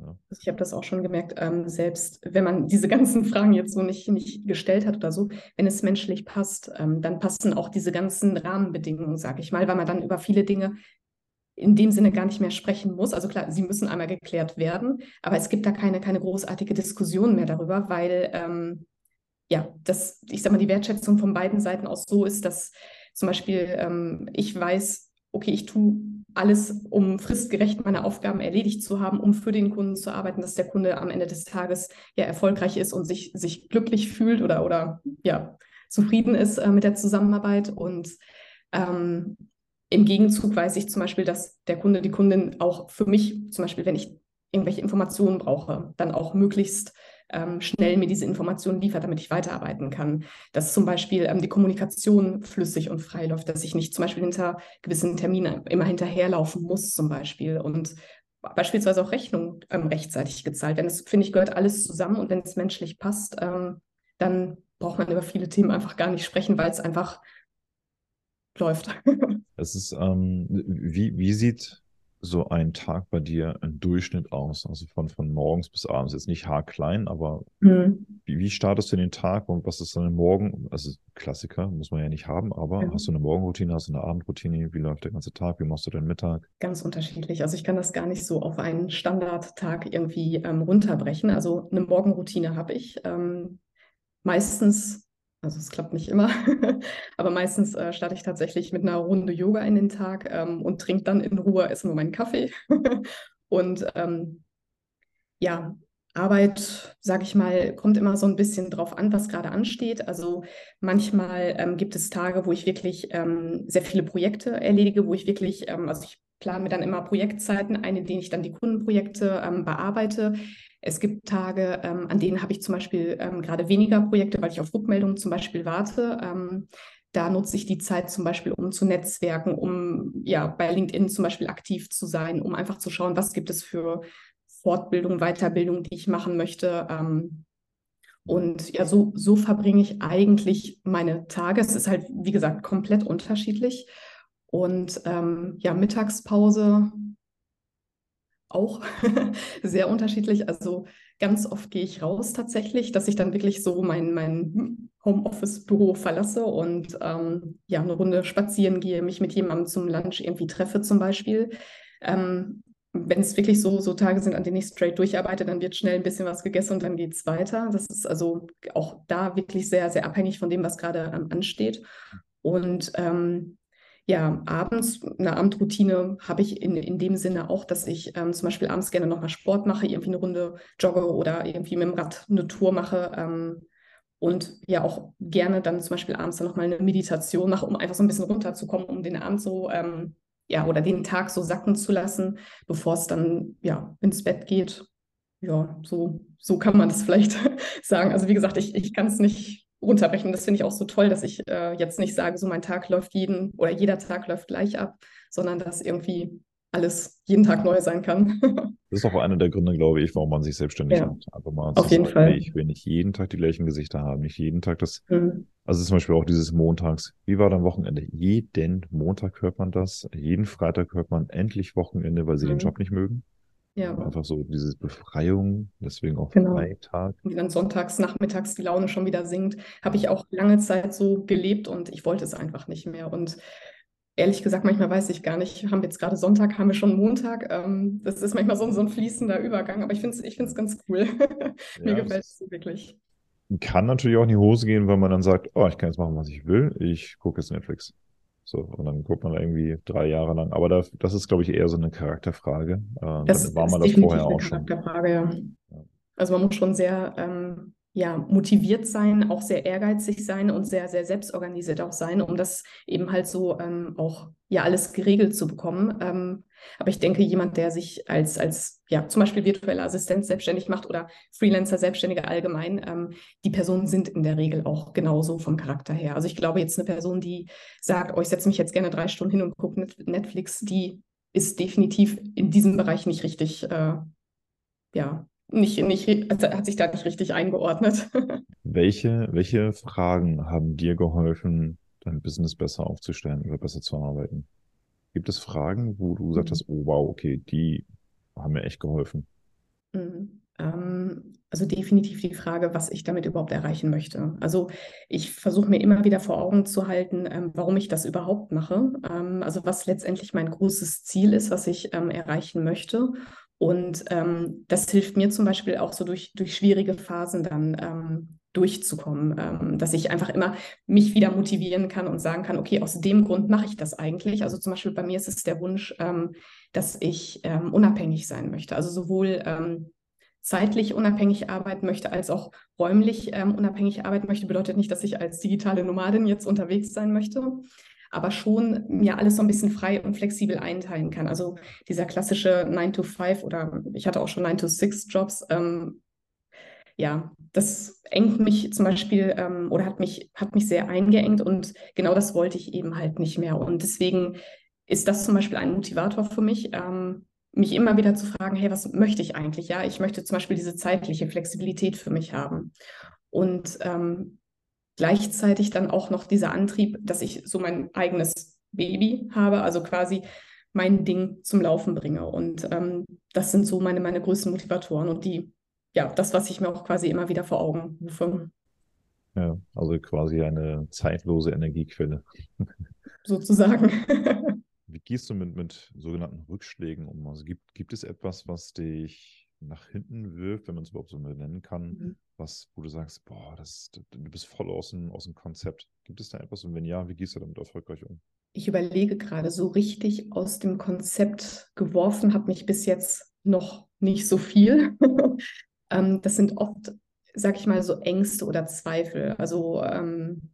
Ja. Ich habe das auch schon gemerkt, ähm, selbst wenn man diese ganzen Fragen jetzt so nicht, nicht gestellt hat oder so, wenn es menschlich passt, ähm, dann passen auch diese ganzen Rahmenbedingungen, sage ich mal, weil man dann über viele Dinge in dem Sinne gar nicht mehr sprechen muss. Also klar, sie müssen einmal geklärt werden, aber es gibt da keine, keine großartige Diskussion mehr darüber, weil ähm, ja, dass, ich sag mal, die Wertschätzung von beiden Seiten aus so ist, dass zum Beispiel ähm, ich weiß, okay, ich tue alles, um fristgerecht meine Aufgaben erledigt zu haben, um für den Kunden zu arbeiten, dass der Kunde am Ende des Tages ja erfolgreich ist und sich, sich glücklich fühlt oder, oder ja, zufrieden ist äh, mit der Zusammenarbeit. Und ähm, im Gegenzug weiß ich zum Beispiel, dass der Kunde, die Kundin auch für mich, zum Beispiel, wenn ich irgendwelche Informationen brauche, dann auch möglichst ähm, schnell mir diese Informationen liefert, damit ich weiterarbeiten kann. Dass zum Beispiel ähm, die Kommunikation flüssig und frei läuft, dass ich nicht zum Beispiel hinter gewissen Terminen immer hinterherlaufen muss, zum Beispiel. Und beispielsweise auch Rechnungen ähm, rechtzeitig gezahlt. Denn das, finde ich, gehört alles zusammen und wenn es menschlich passt, ähm, dann braucht man über viele Themen einfach gar nicht sprechen, weil es einfach läuft. Es ist, ähm, wie, wie sieht so ein Tag bei dir im Durchschnitt aus? Also von, von morgens bis abends. Jetzt nicht haarklein, aber mhm. wie, wie startest du den Tag und was ist dann Morgen? Also Klassiker muss man ja nicht haben, aber mhm. hast du eine Morgenroutine, hast du eine Abendroutine? Wie läuft der ganze Tag? Wie machst du deinen Mittag? Ganz unterschiedlich. Also ich kann das gar nicht so auf einen Standardtag irgendwie ähm, runterbrechen. Also eine Morgenroutine habe ich. Ähm, meistens also es klappt nicht immer, aber meistens äh, starte ich tatsächlich mit einer Runde Yoga in den Tag ähm, und trinke dann in Ruhe erstmal meinen Kaffee. und ähm, ja, Arbeit, sage ich mal, kommt immer so ein bisschen drauf an, was gerade ansteht. Also manchmal ähm, gibt es Tage, wo ich wirklich ähm, sehr viele Projekte erledige, wo ich wirklich, ähm, also ich plane mir dann immer Projektzeiten ein, in denen ich dann die Kundenprojekte ähm, bearbeite. Es gibt Tage, ähm, an denen habe ich zum Beispiel ähm, gerade weniger Projekte, weil ich auf Rückmeldungen zum Beispiel warte. Ähm, da nutze ich die Zeit zum Beispiel, um zu netzwerken, um ja bei LinkedIn zum Beispiel aktiv zu sein, um einfach zu schauen, was gibt es für Fortbildung, Weiterbildung, die ich machen möchte. Ähm, und ja, so, so verbringe ich eigentlich meine Tage. Es ist halt, wie gesagt, komplett unterschiedlich. Und ähm, ja, Mittagspause auch sehr unterschiedlich. Also ganz oft gehe ich raus tatsächlich, dass ich dann wirklich so mein, mein Homeoffice-Büro verlasse und ähm, ja, eine Runde spazieren gehe, mich mit jemandem zum Lunch irgendwie treffe zum Beispiel. Ähm, wenn es wirklich so, so Tage sind, an denen ich straight durcharbeite, dann wird schnell ein bisschen was gegessen und dann geht es weiter. Das ist also auch da wirklich sehr, sehr abhängig von dem, was gerade ähm, ansteht. Und ähm, ja, abends, eine Abendroutine habe ich in, in dem Sinne auch, dass ich ähm, zum Beispiel abends gerne nochmal Sport mache, irgendwie eine Runde jogge oder irgendwie mit dem Rad eine Tour mache. Ähm, und ja auch gerne dann zum Beispiel abends dann nochmal eine Meditation mache, um einfach so ein bisschen runterzukommen, um den Abend so, ähm, ja, oder den Tag so sacken zu lassen, bevor es dann, ja, ins Bett geht. Ja, so, so kann man das vielleicht sagen. Also wie gesagt, ich, ich kann es nicht runterbrechen. Das finde ich auch so toll, dass ich äh, jetzt nicht sage, so mein Tag läuft jeden oder jeder Tag läuft gleich ab, sondern dass irgendwie alles jeden Tag neu sein kann. das ist auch einer der Gründe, glaube ich, warum man sich selbstständig ja. macht. Einfach mal auf jeden sagen, Fall. ich will nicht jeden Tag die gleichen Gesichter haben, nicht jeden Tag das. Mhm. Also zum Beispiel auch dieses Montags. Wie war dein Wochenende? Jeden Montag hört man das, jeden Freitag hört man endlich Wochenende, weil sie mhm. den Job nicht mögen. Ja. Einfach so diese Befreiung, deswegen auch genau. Freitag. Und dann sonntags, nachmittags die Laune schon wieder sinkt, habe ich auch lange Zeit so gelebt und ich wollte es einfach nicht mehr. Und ehrlich gesagt, manchmal weiß ich gar nicht, haben wir jetzt gerade Sonntag, haben wir schon Montag. Ähm, das ist manchmal so, so ein fließender Übergang, aber ich finde es ich ganz cool. Mir ja, gefällt es wirklich. Kann natürlich auch in die Hose gehen, wenn man dann sagt, oh, ich kann jetzt machen, was ich will. Ich gucke jetzt Netflix. So, und dann guckt man irgendwie drei Jahre lang. Aber das, das ist, glaube ich, eher so eine Charakterfrage. Äh, das war man das vorher auch schon. Charakterfrage, ja. ja. Also man muss schon sehr ähm, ja, motiviert sein, auch sehr ehrgeizig sein und sehr, sehr selbstorganisiert auch sein, um das eben halt so ähm, auch ja alles geregelt zu bekommen. Ähm, aber ich denke, jemand, der sich als, als ja, zum Beispiel virtueller Assistent selbstständig macht oder Freelancer, Selbstständige allgemein, ähm, die Personen sind in der Regel auch genauso vom Charakter her. Also ich glaube, jetzt eine Person, die sagt, oh, ich setze mich jetzt gerne drei Stunden hin und gucke Netflix, die ist definitiv in diesem Bereich nicht richtig, äh, ja, nicht, nicht, also hat sich da nicht richtig eingeordnet. welche, welche Fragen haben dir geholfen, dein Business besser aufzustellen oder besser zu arbeiten? Gibt es Fragen, wo du gesagt mhm. hast, oh wow, okay, die haben mir echt geholfen? Mhm. Ähm, also definitiv die Frage, was ich damit überhaupt erreichen möchte. Also ich versuche mir immer wieder vor Augen zu halten, ähm, warum ich das überhaupt mache. Ähm, also was letztendlich mein großes Ziel ist, was ich erreichen möchte Und ähm, das hilft mir zum Beispiel auch so durch, durch schwierige Phasen dann ähm, durchzukommen, ähm, dass ich einfach immer mich wieder motivieren kann und sagen kann, okay, aus dem Grund mache ich das eigentlich. Also zum Beispiel bei mir ist es der Wunsch, ähm, dass ich ähm, unabhängig sein möchte. Also sowohl ähm, zeitlich unabhängig arbeiten möchte, als auch räumlich unabhängig arbeiten möchte. Bedeutet nicht, dass ich als digitale Nomadin jetzt unterwegs sein möchte, aber schon mir alles so ein bisschen frei und flexibel einteilen kann. Also dieser klassische 9 to 5 oder ich hatte auch schon 9 to 6 Jobs. Ähm, ja, das engt mich zum Beispiel ähm, oder hat mich, hat mich sehr eingeengt und genau das wollte ich eben halt nicht mehr. Und deswegen ist das zum Beispiel ein Motivator für mich, ähm, mich immer wieder zu fragen, hey, was möchte ich eigentlich? Ja, ich möchte zum Beispiel diese zeitliche Flexibilität für mich haben. Und ähm, gleichzeitig dann auch noch dieser Antrieb, dass ich so mein eigenes Baby habe, also quasi mein Ding zum Laufen bringe. Und ähm, das sind so meine, meine größten Motivatoren und die, ja, das, was ich mir auch quasi immer wieder vor Augen rufe. Ja, also quasi eine zeitlose Energiequelle. Sozusagen. Wie gehst du mit, mit sogenannten Rückschlägen um? Also gibt, gibt es etwas, was dich nach hinten wirft, wenn man es überhaupt so nennen kann, mhm. Was, wo du sagst, boah, das, du bist voll aus dem, aus dem Konzept. Gibt es da etwas und wenn ja, wie gehst du damit erfolgreich um? Ich überlege gerade, so richtig aus dem Konzept geworfen hat mich bis jetzt noch nicht so viel. ähm, das sind oft, sag ich mal, so Ängste oder Zweifel. Also ähm,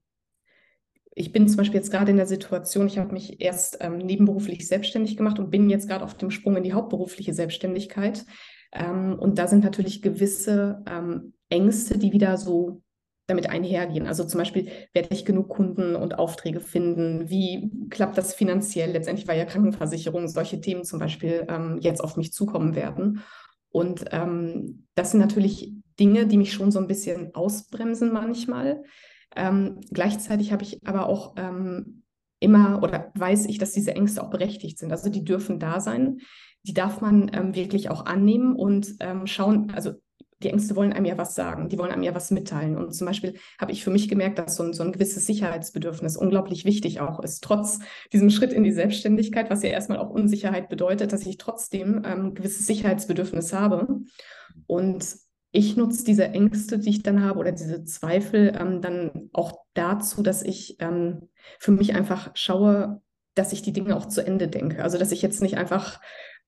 ich bin zum Beispiel jetzt gerade in der Situation, ich habe mich erst ähm, nebenberuflich selbstständig gemacht und bin jetzt gerade auf dem Sprung in die hauptberufliche Selbstständigkeit. Ähm, und da sind natürlich gewisse ähm, Ängste, die wieder so damit einhergehen. Also zum Beispiel, werde ich genug Kunden und Aufträge finden? Wie klappt das finanziell? Letztendlich, weil ja Krankenversicherung, solche Themen zum Beispiel ähm, jetzt auf mich zukommen werden. Und ähm, das sind natürlich Dinge, die mich schon so ein bisschen ausbremsen manchmal. Ähm, gleichzeitig habe ich aber auch ähm, immer oder weiß ich, dass diese Ängste auch berechtigt sind. Also die dürfen da sein. Die darf man ähm, wirklich auch annehmen und ähm, schauen, also die Ängste wollen einem ja was sagen, die wollen einem ja was mitteilen. Und zum Beispiel habe ich für mich gemerkt, dass so ein, so ein gewisses Sicherheitsbedürfnis unglaublich wichtig auch ist, trotz diesem Schritt in die Selbstständigkeit, was ja erstmal auch Unsicherheit bedeutet, dass ich trotzdem ähm, ein gewisses Sicherheitsbedürfnis habe. Und ich nutze diese Ängste, die ich dann habe oder diese Zweifel ähm, dann auch dazu, dass ich ähm, für mich einfach schaue, dass ich die Dinge auch zu Ende denke. Also dass ich jetzt nicht einfach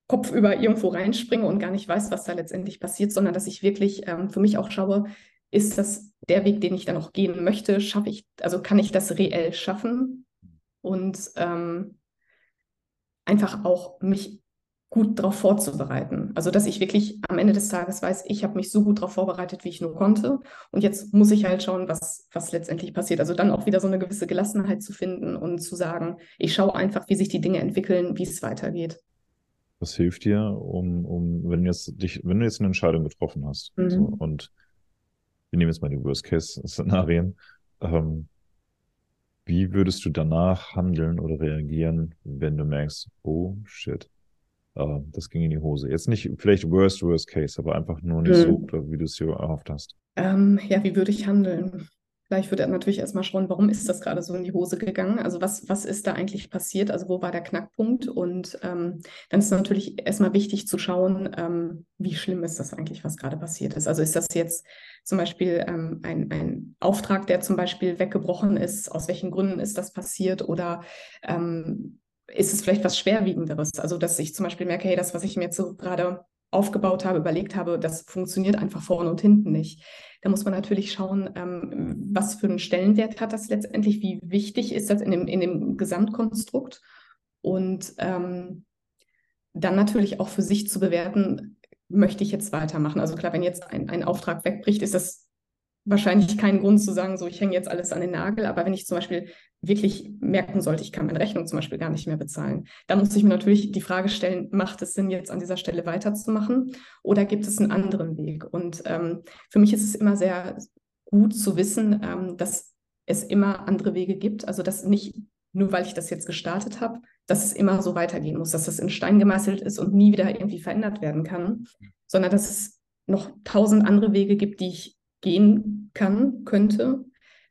kopfüber irgendwo reinspringe und gar nicht weiß, was da letztendlich passiert, sondern dass ich wirklich ähm, für mich auch schaue, ist das der Weg, den ich dann auch gehen möchte? Schaffe ich, also kann ich das reell schaffen? Und ähm, einfach auch mich gut darauf vorzubereiten. Also dass ich wirklich am Ende des Tages weiß, ich habe mich so gut darauf vorbereitet, wie ich nur konnte. Und jetzt muss ich halt schauen, was, was letztendlich passiert. Also dann auch wieder so eine gewisse Gelassenheit zu finden und zu sagen, ich schaue einfach, wie sich die Dinge entwickeln, wie es weitergeht. Was hilft dir, um, um wenn, jetzt dich, wenn du jetzt eine Entscheidung getroffen hast mhm. so, und wir nehmen jetzt mal die Worst-Case-Szenarien, ähm, wie würdest du danach handeln oder reagieren, wenn du merkst, oh shit, äh, das ging in die Hose. Jetzt nicht vielleicht worst, worst case, aber einfach nur nicht mhm. so, wie du es dir erhofft hast. Ähm, ja, wie würde ich handeln? Vielleicht würde er natürlich erstmal schauen, warum ist das gerade so in die Hose gegangen? Also was, was ist da eigentlich passiert? Also wo war der Knackpunkt? Und ähm, dann ist natürlich erstmal wichtig zu schauen, ähm, wie schlimm ist das eigentlich, was gerade passiert ist. Also ist das jetzt zum Beispiel ähm, ein, ein Auftrag, der zum Beispiel weggebrochen ist? Aus welchen Gründen ist das passiert? Oder ähm, ist es vielleicht was Schwerwiegenderes. Also, dass ich zum Beispiel merke, hey, das, was ich mir jetzt so gerade aufgebaut habe, überlegt habe, das funktioniert einfach vorne und hinten nicht. Da muss man natürlich schauen, ähm, was für einen Stellenwert hat das letztendlich, wie wichtig ist das in dem, in dem Gesamtkonstrukt und ähm, dann natürlich auch für sich zu bewerten, möchte ich jetzt weitermachen. Also klar, wenn jetzt ein, ein Auftrag wegbricht, ist das wahrscheinlich keinen Grund zu sagen, so ich hänge jetzt alles an den Nagel, aber wenn ich zum Beispiel wirklich merken sollte, ich kann meine Rechnung zum Beispiel gar nicht mehr bezahlen, dann muss ich mir natürlich die Frage stellen, macht es Sinn, jetzt an dieser Stelle weiterzumachen oder gibt es einen anderen Weg? Und ähm, für mich ist es immer sehr gut zu wissen, ähm, dass es immer andere Wege gibt, also dass nicht nur weil ich das jetzt gestartet habe, dass es immer so weitergehen muss, dass das in Stein gemeißelt ist und nie wieder irgendwie verändert werden kann, sondern dass es noch tausend andere Wege gibt, die ich gehen kann, könnte,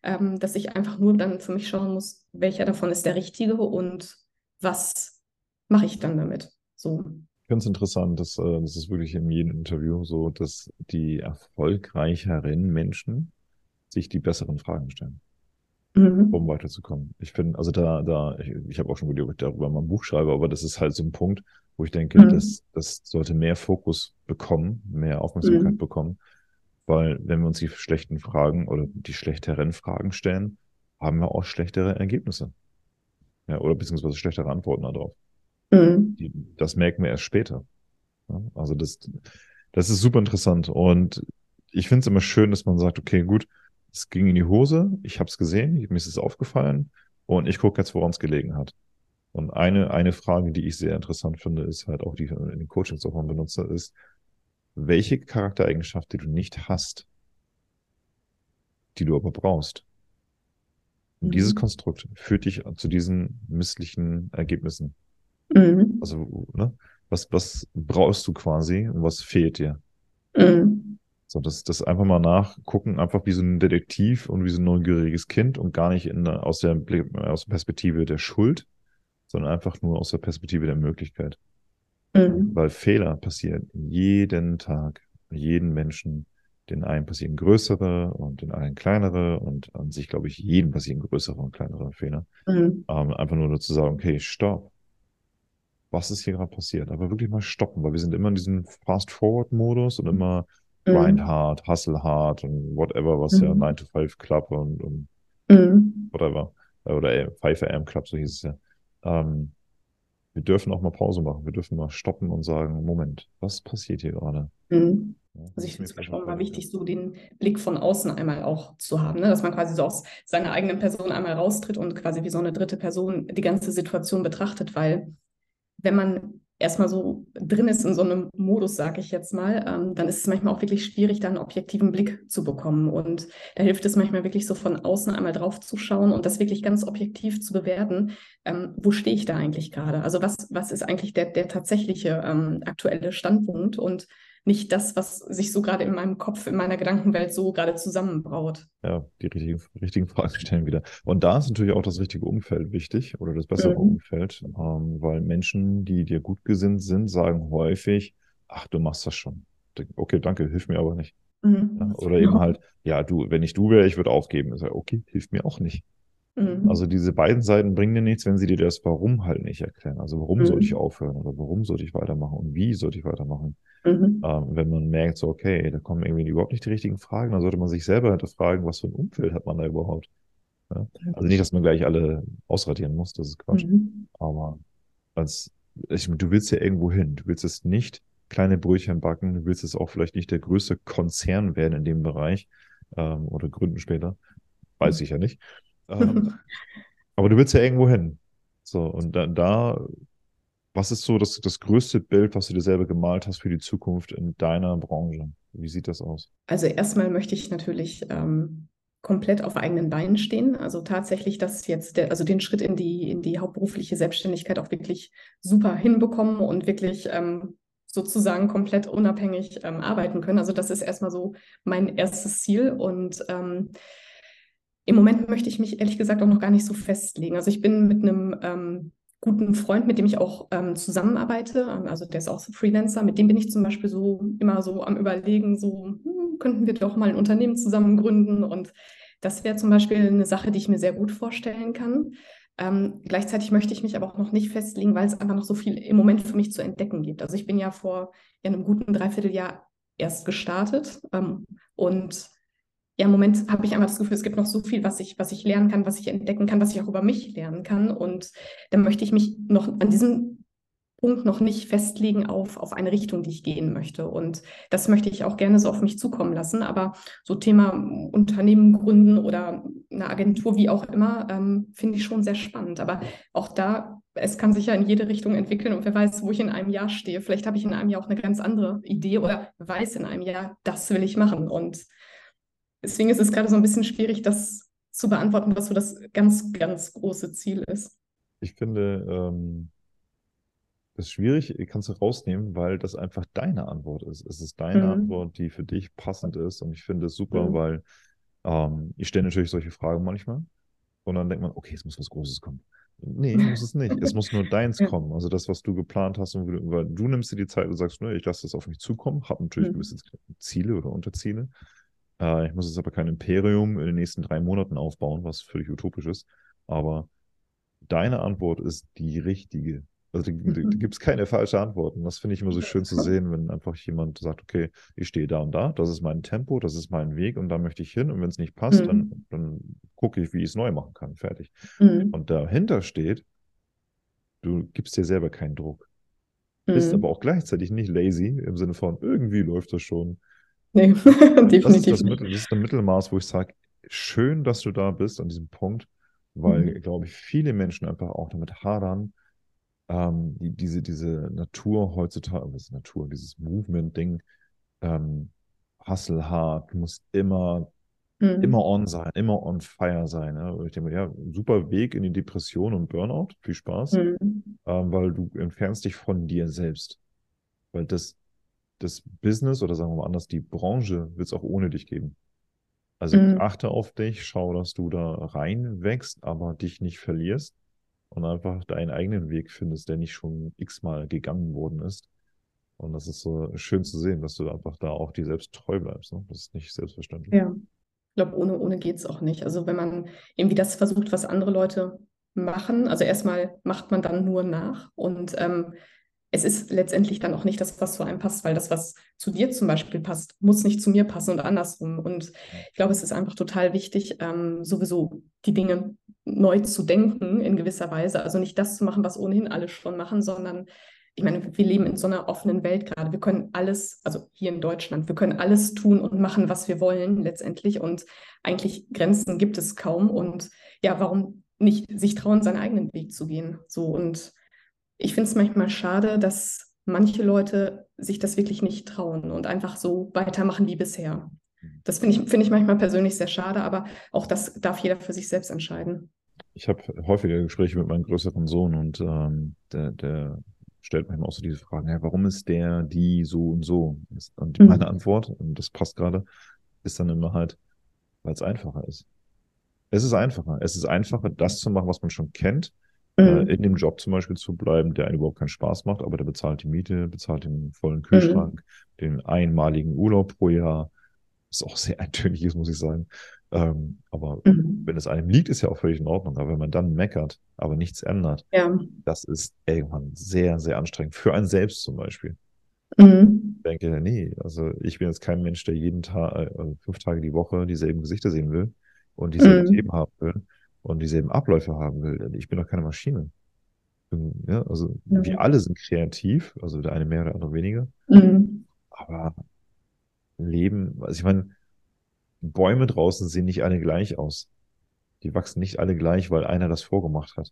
ähm, dass ich einfach nur dann für mich schauen muss, welcher davon ist der richtige und was mache ich dann damit. So. Ich finde es interessant, dass äh, das ist wirklich in jedem Interview so, dass die erfolgreicheren Menschen sich die besseren Fragen stellen, Mhm. um weiterzukommen. Ich finde, also da, da, ich, ich habe auch schon überlegt, ob ich darüber mal ein Buch schreibe, aber das ist halt so ein Punkt, wo ich denke, Mhm. das, das sollte mehr Fokus bekommen, mehr Aufmerksamkeit Mhm. bekommen, weil wenn wir uns die schlechten Fragen oder die schlechteren Fragen stellen, haben wir auch schlechtere Ergebnisse. Ja, oder beziehungsweise schlechtere Antworten darauf. Mhm. Die, das merken wir erst später. Ja, also das, das ist super interessant. Und ich finde es immer schön, dass man sagt, okay, gut, es ging in die Hose, ich habe es gesehen, mir ist es aufgefallen und ich gucke jetzt, woran es gelegen hat. Und eine, eine Frage, die ich sehr interessant finde, ist halt auch, die in den Coachings auch mal benutze, ist, welche Charaktereigenschaft, die du nicht hast, die du aber brauchst. Und dieses Mhm. Konstrukt führt dich zu diesen misslichen Ergebnissen. Mhm. Also, ne? Was, was brauchst du quasi und was fehlt dir? Mhm. So, das, das einfach mal nachgucken, einfach wie so ein Detektiv und wie so ein neugieriges Kind und gar nicht in, aus der aus der Perspektive der Schuld, sondern einfach nur aus der Perspektive der Möglichkeit. Mhm. Weil Fehler passieren jeden Tag, jeden Menschen. Den einen passieren größere und den einen kleinere und an sich, glaube ich, jedem passieren größere und kleinere Fehler. Mhm. Ähm, einfach nur zu sagen, okay, stopp. Was ist hier gerade passiert? Aber wirklich mal stoppen, weil wir sind immer in diesem Fast-Forward-Modus und immer grind Mhm. hard, hustle hard und whatever, was ja Mhm. 9 to 5 Club und, und Mhm. whatever. Äh, Oder äh, 5 AM Club, so hieß es ja. Ähm, wir dürfen auch mal Pause machen. Wir dürfen mal stoppen und sagen, Moment, was passiert hier gerade? Mhm. Also ich finde es einfach mal wichtig, so den Blick von außen einmal auch zu haben, ne? dass man quasi so aus seiner eigenen Person einmal raustritt und quasi wie so eine dritte Person die ganze Situation betrachtet, weil wenn man erstmal so drin ist in so einem Modus, sage ich jetzt mal, ähm, dann ist es manchmal auch wirklich schwierig, da einen objektiven Blick zu bekommen. Und da hilft es manchmal wirklich so von außen einmal drauf zu schauen und das wirklich ganz objektiv zu bewerten. Ähm, wo stehe ich da eigentlich gerade? Also was, was ist eigentlich der, der tatsächliche ähm, aktuelle Standpunkt und nicht das, was sich so gerade in meinem Kopf, in meiner Gedankenwelt so gerade zusammenbraut. Ja, die richtigen, richtigen Fragen stellen wieder. Und da ist natürlich auch das richtige Umfeld wichtig oder das bessere Mhm. Umfeld, ähm, weil Menschen, die dir gut gesinnt sind, sagen häufig, ach, du machst das schon. Okay, danke, hilf mir aber nicht. Mhm. Ja, oder eben halt, ja, du, wenn ich du wäre, ich würde aufgeben. Ich sage, okay, hilft mir auch nicht. Mhm. Also diese beiden Seiten bringen dir nichts, wenn sie dir das Warum halt nicht erklären. Also warum soll ich Mhm. aufhören oder warum sollte ich weitermachen und wie sollte ich weitermachen? Mhm. Ähm, wenn man merkt, so, okay, da kommen irgendwie überhaupt nicht die richtigen Fragen, dann sollte man sich selber hinterfragen, was für ein Umfeld hat man da überhaupt. Ja? Also nicht, dass man gleich alle ausradieren muss, das ist Quatsch. Mhm. Aber als, ich, du willst ja irgendwo hin. Du willst es nicht kleine Brötchen backen, du willst es auch vielleicht nicht der größte Konzern werden in dem Bereich ähm, oder gründen später. Weiß ich ja nicht. Ähm, aber du willst ja irgendwo hin. So, und da, da was ist so das, das größte Bild, was du dir selber gemalt hast für die Zukunft in deiner Branche? Wie sieht das aus? Also erstmal möchte ich natürlich ähm, komplett auf eigenen Beinen stehen. Also tatsächlich, dass jetzt der, also den Schritt in die, in die hauptberufliche Selbstständigkeit auch wirklich super hinbekommen und wirklich ähm, sozusagen komplett unabhängig ähm, arbeiten können. Also das ist erstmal so mein erstes Ziel. Und ähm, im Moment möchte ich mich ehrlich gesagt auch noch gar nicht so festlegen. Also ich bin mit einem ähm, guten Freund, mit dem ich auch ähm, zusammenarbeite, also der ist auch so Freelancer, mit dem bin ich zum Beispiel so immer so am Überlegen, so hm, könnten wir doch mal ein Unternehmen zusammen gründen und das wäre zum Beispiel eine Sache, die ich mir sehr gut vorstellen kann. Ähm, gleichzeitig möchte ich mich aber auch noch nicht festlegen, weil es einfach noch so viel im Moment für mich zu entdecken gibt. Also ich bin ja vor ja, einem guten Dreivierteljahr erst gestartet ähm, und ja, im Moment habe ich einfach das Gefühl, es gibt noch so viel, was ich, was ich lernen kann, was ich entdecken kann, was ich auch über mich lernen kann. Und dann möchte ich mich noch an diesem Punkt noch nicht festlegen auf, auf eine Richtung, die ich gehen möchte. Und das möchte ich auch gerne so auf mich zukommen lassen. Aber so Thema Unternehmen gründen oder eine Agentur, wie auch immer, ähm, finde ich schon sehr spannend. Aber auch da, es kann sich ja in jede Richtung entwickeln und wer weiß, wo ich in einem Jahr stehe. Vielleicht habe ich in einem Jahr auch eine ganz andere Idee oder weiß in einem Jahr, das will ich machen. Und Deswegen ist es gerade so ein bisschen schwierig, das zu beantworten, was so das ganz, ganz große Ziel ist. Ich finde, ähm, das ist schwierig, kannst du rausnehmen, weil das einfach deine Antwort ist. Es ist deine Mhm. Antwort, die für dich passend ist. Und ich finde es super, Mhm. weil ähm, ich stelle natürlich solche Fragen manchmal. Und dann denkt man, okay, jetzt muss was Großes kommen. Nee, muss es nicht. Es muss nur deins kommen. Also das, was du geplant hast, und weil du nimmst dir die Zeit und sagst, ne, ich lasse das auf mich zukommen, habe natürlich mhm. gewisse Ziele oder Unterziele. Äh, ich muss jetzt aber kein Imperium in den nächsten drei Monaten aufbauen, was völlig utopisch ist. Aber deine Antwort ist die richtige. Also gibt es keine falsche Antworten. Das finde ich immer so schön zu sehen, wenn einfach jemand sagt, okay, ich stehe da und da, das ist mein Tempo, das ist mein Weg und da möchte ich hin. Und wenn es nicht passt, mhm. dann, dann gucke ich, wie ich es neu machen kann. Fertig. Mhm. Und dahinter steht, du gibst dir selber keinen Druck. Mhm. Bist aber auch gleichzeitig nicht lazy im Sinne von, irgendwie läuft das schon. Nee, definitiv. Das ist das, das ist ein Mittelmaß, wo ich sage, schön, dass du da bist an diesem Punkt, weil, mhm. glaube ich, viele Menschen einfach auch damit hadern, ähm, die, diese, diese Natur heutzutage, was ist Natur, dieses Movement-Ding, ähm, Hustle hard, du musst immer, mhm. immer on sein, immer on fire sein. Ja? ich denke, ja, super Weg in die Depression und Burnout, viel Spaß, mhm. ähm, weil du entfernst dich von dir selbst. Weil das, das Business oder sagen wir mal anders, die Branche wird es auch ohne dich geben. Also mhm. achte auf dich, schau, dass du da reinwächst, aber dich nicht verlierst und einfach deinen eigenen Weg findest, der nicht schon x-mal gegangen worden ist. Und das ist so schön zu sehen, dass du einfach da auch dir selbst treu bleibst. Ne? Das ist nicht selbstverständlich. Ja, ich glaube, ohne, ohne geht es auch nicht. Also wenn man irgendwie das versucht, was andere Leute machen, also erstmal macht man dann nur nach und ähm, es ist letztendlich dann auch nicht das, was zu einem passt, weil das, was zu dir zum Beispiel passt, muss nicht zu mir passen und andersrum. Und ich glaube, es ist einfach total wichtig, ähm, sowieso die Dinge neu zu denken in gewisser Weise. Also nicht das zu machen, was ohnehin alle schon machen, sondern ich meine, wir leben in so einer offenen Welt gerade. Wir können alles, also hier in Deutschland, wir können alles tun und machen, was wir wollen letztendlich. Und eigentlich Grenzen gibt es kaum. Und ja, warum nicht sich trauen, seinen eigenen Weg zu gehen? So und ich finde es manchmal schade, dass manche Leute sich das wirklich nicht trauen und einfach so weitermachen wie bisher. Das finde ich, find ich manchmal persönlich sehr schade, aber auch das darf jeder für sich selbst entscheiden. Ich habe häufiger Gespräche mit meinem größeren Sohn und ähm, der, der, stellt manchmal auch so diese Fragen, hey, warum ist der, die so und so? Und mhm. meine Antwort, und das passt gerade, ist dann immer halt, weil es einfacher ist. Es ist einfacher. Es ist einfacher, das zu machen, was man schon kennt, mhm. in dem Job zum Beispiel zu bleiben, der einem überhaupt keinen Spaß macht, aber der bezahlt die Miete, bezahlt den vollen Kühlschrank, mhm. den einmaligen Urlaub pro Jahr, was auch sehr eintönig ist, muss ich sagen. Ähm, aber mhm. wenn es einem liegt, ist ja auch völlig in Ordnung. Aber wenn man dann meckert, aber nichts ändert, ja. das ist irgendwann sehr, sehr anstrengend. Für einen selbst zum Beispiel. Mhm. Ich denke, nee, also ich bin jetzt kein Mensch, der jeden Tag, also fünf Tage die Woche dieselben Gesichter sehen will und dieselben mhm. Themen haben will und dieselben Abläufe haben will. Ich bin doch keine Maschine. Ja, also ja. wir alle sind kreativ, also der eine mehr, der andere weniger. Mhm. Aber Leben, also ich meine, Bäume draußen sehen nicht alle gleich aus. Die wachsen nicht alle gleich, weil einer das vorgemacht hat.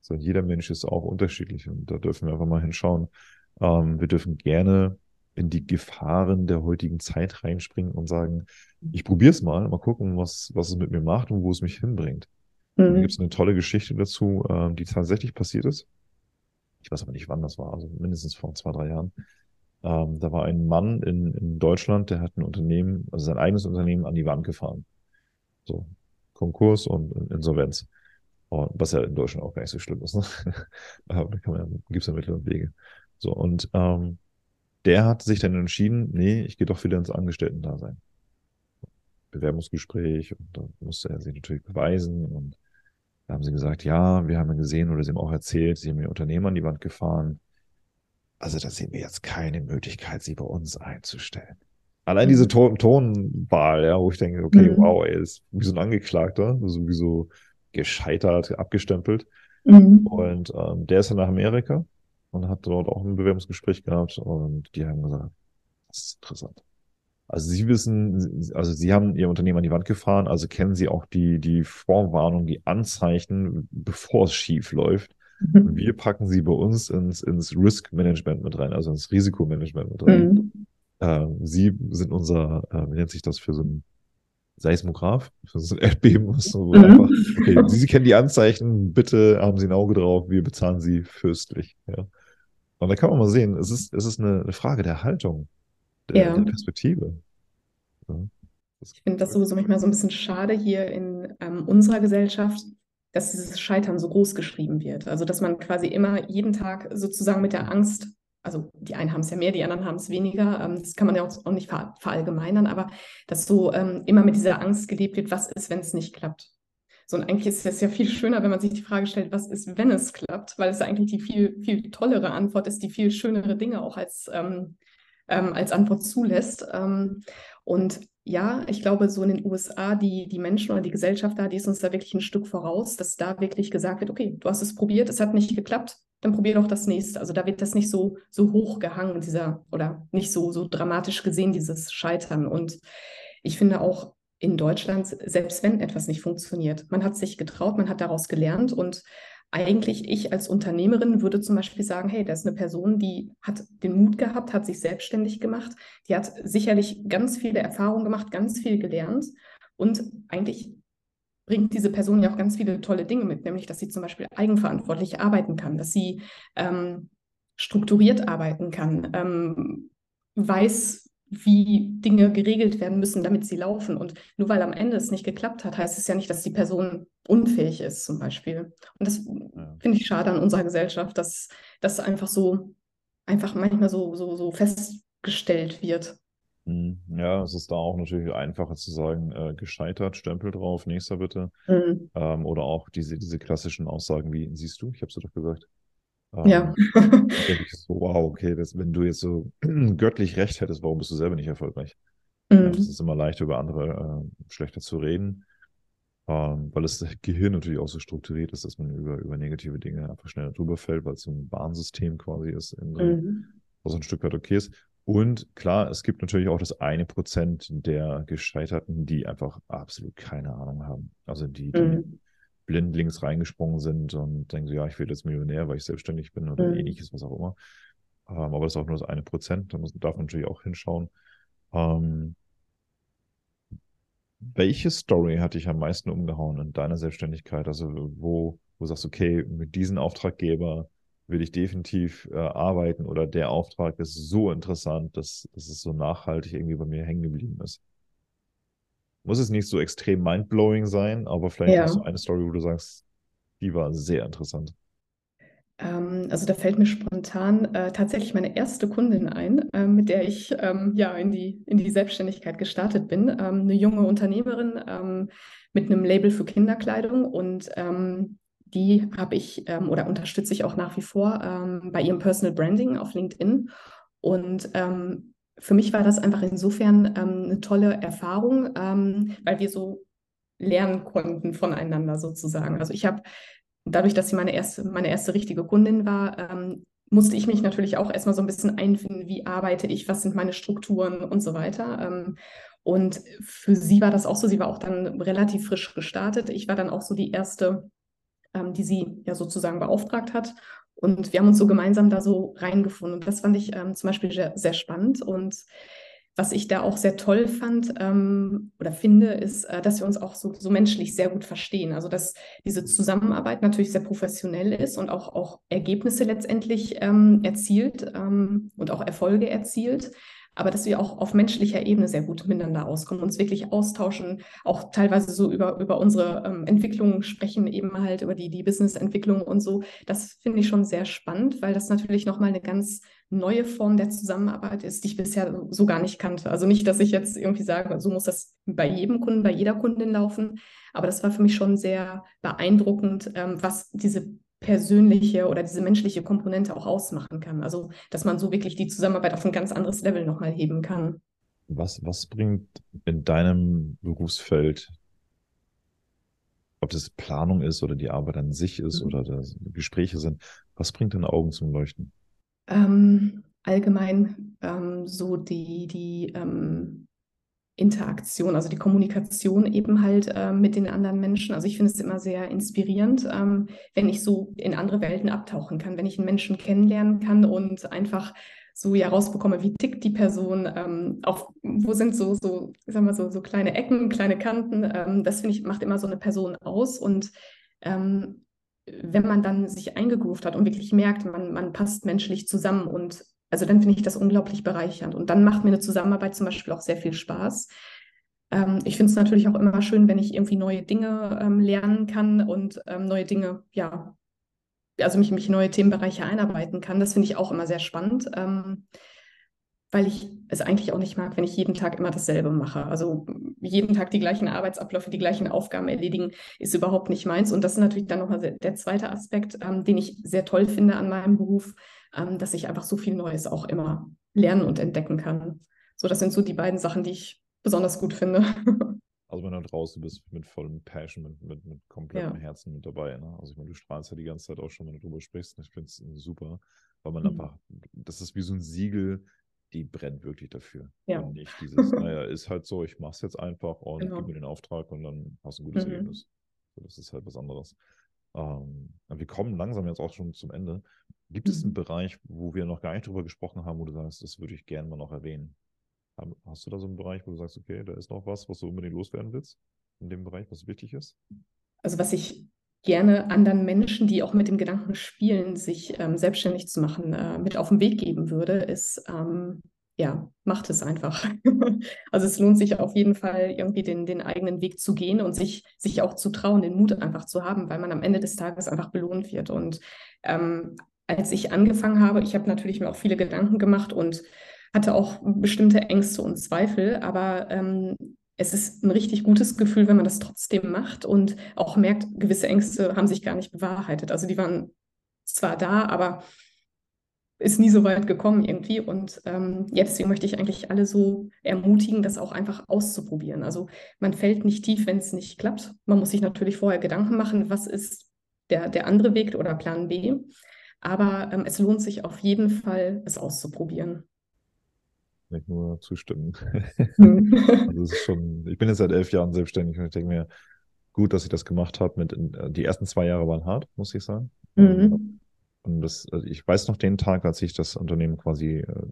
So, jeder Mensch ist auch unterschiedlich und da dürfen wir einfach mal hinschauen. Ähm, wir dürfen gerne in die Gefahren der heutigen Zeit reinspringen und sagen, ich probiere es mal, mal gucken, was, was es mit mir macht und wo es mich hinbringt. Mhm. Da gibt es eine tolle Geschichte dazu, äh, die tatsächlich passiert ist. Ich weiß aber nicht, wann das war, also mindestens vor zwei, drei Jahren. Ähm, da war ein Mann in, in Deutschland, der hat ein Unternehmen, also sein eigenes Unternehmen an die Wand gefahren. So, Konkurs und Insolvenz. Und was ja in Deutschland auch gar nicht so schlimm ist. Ne? Aber da kann man, gibt's ja Mittel und Wege. So, und ähm, der hat sich dann entschieden, nee, ich gehe doch wieder ins Angestellten-Dasein. Bewerbungsgespräch und da musste er sich natürlich beweisen und da haben sie gesagt, ja, wir haben gesehen oder sie haben auch erzählt, sie haben ihr Unternehmen an die Wand gefahren. Also da sehen wir jetzt keine Möglichkeit, sie bei uns einzustellen. Allein diese mhm. Ton Tonwahl, ja, wo ich denke, okay, mhm. wow, er ist wie so ein Angeklagter, sowieso gescheitert, abgestempelt. Mhm. Und ähm, der ist dann nach Amerika und hat dort auch ein Bewerbungsgespräch gehabt und die haben gesagt, das ist interessant. Also Sie wissen, also Sie haben Ihr Unternehmen an die Wand gefahren, also kennen Sie auch die, die Vorwarnung, die Anzeichen, bevor es schief läuft. Mhm. Wir packen sie bei uns ins, ins Risk Management mit rein, also ins Risikomanagement mit rein. Mhm. Äh, sie sind unser, äh, wie nennt sich das für so ein Seismograph, für so ein Erdbeben, so mhm. einfach, okay, sie, sie, kennen die Anzeichen, bitte haben Sie ein Auge drauf, wir bezahlen Sie fürstlich. Ja. Und da kann man mal sehen, es ist, es ist eine, eine Frage der Haltung der, ja. der Perspektive. Ja. Ich finde das sowieso manchmal so ein bisschen schade hier in ähm, unserer Gesellschaft, dass dieses Scheitern so groß geschrieben wird. Also dass man quasi immer jeden Tag sozusagen mit der Angst, also die einen haben es ja mehr, die anderen haben es weniger, ähm, das kann man ja auch, nicht verallgemeinern, aber dass so ähm, immer mit dieser Angst gelebt wird, was ist, wenn es nicht klappt. So, und eigentlich ist es ja viel schöner, wenn man sich die Frage stellt, was ist, wenn es klappt, weil es eigentlich die viel, viel tollere Antwort ist, die viel schönere Dinge auch als, ähm, ähm, als Antwort zulässt. Ähm, und ja, ich glaube, so in den USA, die, die Menschen oder die Gesellschaft da, die ist uns da wirklich ein Stück voraus, dass da wirklich gesagt wird, okay, du hast es probiert, es hat nicht geklappt, dann probier doch das nächste. Also da wird das nicht so, so hoch gehangen, dieser, oder nicht so, so dramatisch gesehen, dieses Scheitern. Und ich finde auch in Deutschland, selbst wenn etwas nicht funktioniert, man hat sich getraut, man hat daraus gelernt und eigentlich ich als Unternehmerin würde zum Beispiel sagen, hey, das ist eine Person, die hat den Mut gehabt, hat sich selbstständig gemacht, die hat sicherlich ganz viele Erfahrungen gemacht, ganz viel gelernt und eigentlich bringt diese Person ja auch ganz viele tolle Dinge mit, nämlich dass sie zum Beispiel eigenverantwortlich arbeiten kann, dass sie ähm, strukturiert arbeiten kann, ähm, weiß, wie Dinge geregelt werden müssen, damit sie laufen. Und nur weil am Ende es nicht geklappt hat, heißt es ja nicht, dass die Person unfähig ist, zum Beispiel. Und das ja. finde ich schade an unserer Gesellschaft, dass das einfach so, einfach manchmal so, so, so festgestellt wird. Hm, ja, es ist da auch natürlich einfacher zu sagen, äh, gescheitert, Stempel drauf, nächster bitte. Mhm. Ähm, oder auch diese, diese klassischen Aussagen wie, siehst du, ich habe es doch gesagt. Ähm, ja. denke ich so, wow, okay, das, wenn du jetzt so göttlich recht hättest, warum bist du selber nicht erfolgreich? Mhm. Das ist immer leichter, über andere äh, schlechter zu reden, ähm, weil das Gehirn natürlich auch so strukturiert ist, dass man über, über negative Dinge einfach schneller drüber fällt, weil es so ein Bahnsystem quasi ist, in, mhm. was ein Stück weit okay ist. Und klar, es gibt natürlich auch das eine Prozent der Gescheiterten, die einfach absolut keine Ahnung haben. Also die, die mhm blindlings reingesprungen sind und denken so, ja, ich werde jetzt Millionär, weil ich selbstständig bin oder mhm. ähnliches, was auch immer. Ähm, aber das ist auch nur das eine Prozent, da muss, darf man natürlich auch hinschauen. Ähm, welche Story hat dich am meisten umgehauen in deiner Selbstständigkeit? Also wo, wo sagst du, okay, mit diesem Auftraggeber will ich definitiv äh, arbeiten oder der Auftrag ist so interessant, dass, dass es so nachhaltig irgendwie bei mir hängen geblieben ist? Muss es nicht so extrem mindblowing sein, aber vielleicht ja. hast du eine Story, wo du sagst, die war sehr interessant. Ähm, also da fällt mir spontan äh, tatsächlich meine erste Kundin ein, äh, mit der ich ähm, ja in die, in die Selbstständigkeit gestartet bin. Ähm, eine junge Unternehmerin ähm, mit einem Label für Kinderkleidung und ähm, die habe ich ähm, oder unterstütze ich auch nach wie vor bei ihrem Personal Branding auf LinkedIn. Und ähm, für mich war das einfach insofern ähm, eine tolle Erfahrung, ähm, weil wir so lernen konnten voneinander sozusagen. Also ich habe, dadurch, dass sie meine erste, meine erste richtige Kundin war, ähm, musste ich mich natürlich auch erstmal so ein bisschen einfinden, wie arbeite ich, was sind meine Strukturen und so weiter. Ähm, und für sie war das auch so, sie war auch dann relativ frisch gestartet. Ich war dann auch so die erste, ähm, die sie ja sozusagen beauftragt hat. Und wir haben uns so gemeinsam da so reingefunden. Und das fand ich ähm, zum Beispiel sehr, sehr, spannend. Und was ich da auch sehr toll fand ähm, oder finde, ist, äh, dass wir uns auch so, so, menschlich sehr gut verstehen. Also dass diese Zusammenarbeit natürlich sehr professionell ist und auch, auch Ergebnisse letztendlich ähm, erzielt ähm, und auch Erfolge erzielt aber dass wir auch auf menschlicher Ebene sehr gut miteinander auskommen, uns wirklich austauschen, auch teilweise so über, über unsere ähm, Entwicklungen sprechen, eben halt über die, die Business-Entwicklung und so. Das finde ich schon sehr spannend, weil das natürlich nochmal eine ganz neue Form der Zusammenarbeit ist, die ich bisher so gar nicht kannte. Also nicht, dass ich jetzt irgendwie sage, so muss das bei jedem Kunden, bei jeder Kundin laufen, aber das war für mich schon sehr beeindruckend, ähm, was diese persönliche oder diese menschliche Komponente auch ausmachen kann. Also, dass man so wirklich die Zusammenarbeit auf ein ganz anderes Level nochmal heben kann. Was, was bringt in deinem Berufsfeld, ob das Planung ist oder die Arbeit an sich ist mhm. oder das Gespräche sind, was bringt deine Augen zum Leuchten? Ähm, allgemein ähm, so die, die ähm, Interaktion, also die Kommunikation eben halt äh, mit den anderen Menschen. Also ich finde es immer sehr inspirierend, ähm, wenn ich so in andere Welten abtauchen kann, wenn ich einen Menschen kennenlernen kann und einfach so ja rausbekomme, wie tickt die Person, ähm, auch wo sind so, so, sag mal so, so kleine Ecken, kleine Kanten. Ähm, das finde ich, macht immer so eine Person aus und ähm, wenn man dann sich eingegroovt hat und wirklich merkt, man, man passt menschlich zusammen und also dann finde ich das unglaublich bereichernd. Und dann macht mir eine Zusammenarbeit zum Beispiel auch sehr viel Spaß. Ähm, ich finde es natürlich auch immer schön, wenn ich irgendwie neue Dinge ähm, lernen kann und ähm, neue Dinge, ja, also mich, mich neue Themenbereiche einarbeiten kann. Das finde ich auch immer sehr spannend. Ähm, weil ich es eigentlich auch nicht mag, wenn ich jeden Tag immer dasselbe mache. Also jeden Tag die gleichen Arbeitsabläufe, die gleichen Aufgaben erledigen, ist überhaupt nicht meins. Und das ist natürlich dann nochmal der zweite Aspekt, ähm, den ich sehr toll finde an meinem Beruf, ähm, dass ich einfach so viel Neues auch immer lernen und entdecken kann. So, das sind so die beiden Sachen, die ich besonders gut finde. Also wenn du draußen bist mit vollem Passion, mit, mit, mit komplettem ja. Herzen mit dabei. Ne? Also ich meine, du strahlst ja die ganze Zeit auch schon, wenn du drüber sprichst. Ich finde es super, weil man mhm. einfach, das ist wie so ein Siegel, die brennt wirklich dafür. Ja. Und nicht dieses, naja, ist halt so, ich mache es jetzt einfach und genau. gib mir den Auftrag und dann hast du ein gutes mhm. Ergebnis. So, das ist halt was anderes. Ähm, wir kommen langsam jetzt auch schon zum Ende. Gibt es einen mhm. Bereich, wo wir noch gar nicht drüber gesprochen haben, wo du sagst, das würde ich gerne mal noch erwähnen? Hast du da so einen Bereich, wo du sagst, okay, da ist noch was, was du unbedingt loswerden willst? In dem Bereich, was wichtig ist? Also was ich gerne anderen Menschen, die auch mit dem Gedanken spielen, sich ähm, selbstständig zu machen, äh, mit auf den Weg geben würde, ist, ähm, ja, macht es einfach. also es lohnt sich auf jeden Fall, irgendwie den, den eigenen Weg zu gehen und sich, sich auch zu trauen, den Mut einfach zu haben, weil man am Ende des Tages einfach belohnt wird. Und ähm, als ich angefangen habe, ich habe natürlich mir auch viele Gedanken gemacht und hatte auch bestimmte Ängste und Zweifel, aber ähm, es ist ein richtig gutes Gefühl, wenn man das trotzdem macht und auch merkt, gewisse Ängste haben sich gar nicht bewahrheitet. Also die waren zwar da, aber ist nie so weit gekommen irgendwie. Und ähm, ja, deswegen möchte ich eigentlich alle so ermutigen, das auch einfach auszuprobieren. Also man fällt nicht tief, wenn es nicht klappt. Man muss sich natürlich vorher Gedanken machen, was ist der, der andere Weg oder Plan B. Aber ähm, es lohnt sich auf jeden Fall, es auszuprobieren nicht nur zustimmen. Mhm. also es ist schon, ich bin jetzt seit elf Jahren selbstständig und ich denke mir, gut, dass ich das gemacht habe. Mit, äh, die ersten zwei Jahre waren hart, muss ich sagen. Mhm. Und das, also ich weiß noch den Tag, als ich das Unternehmen quasi äh,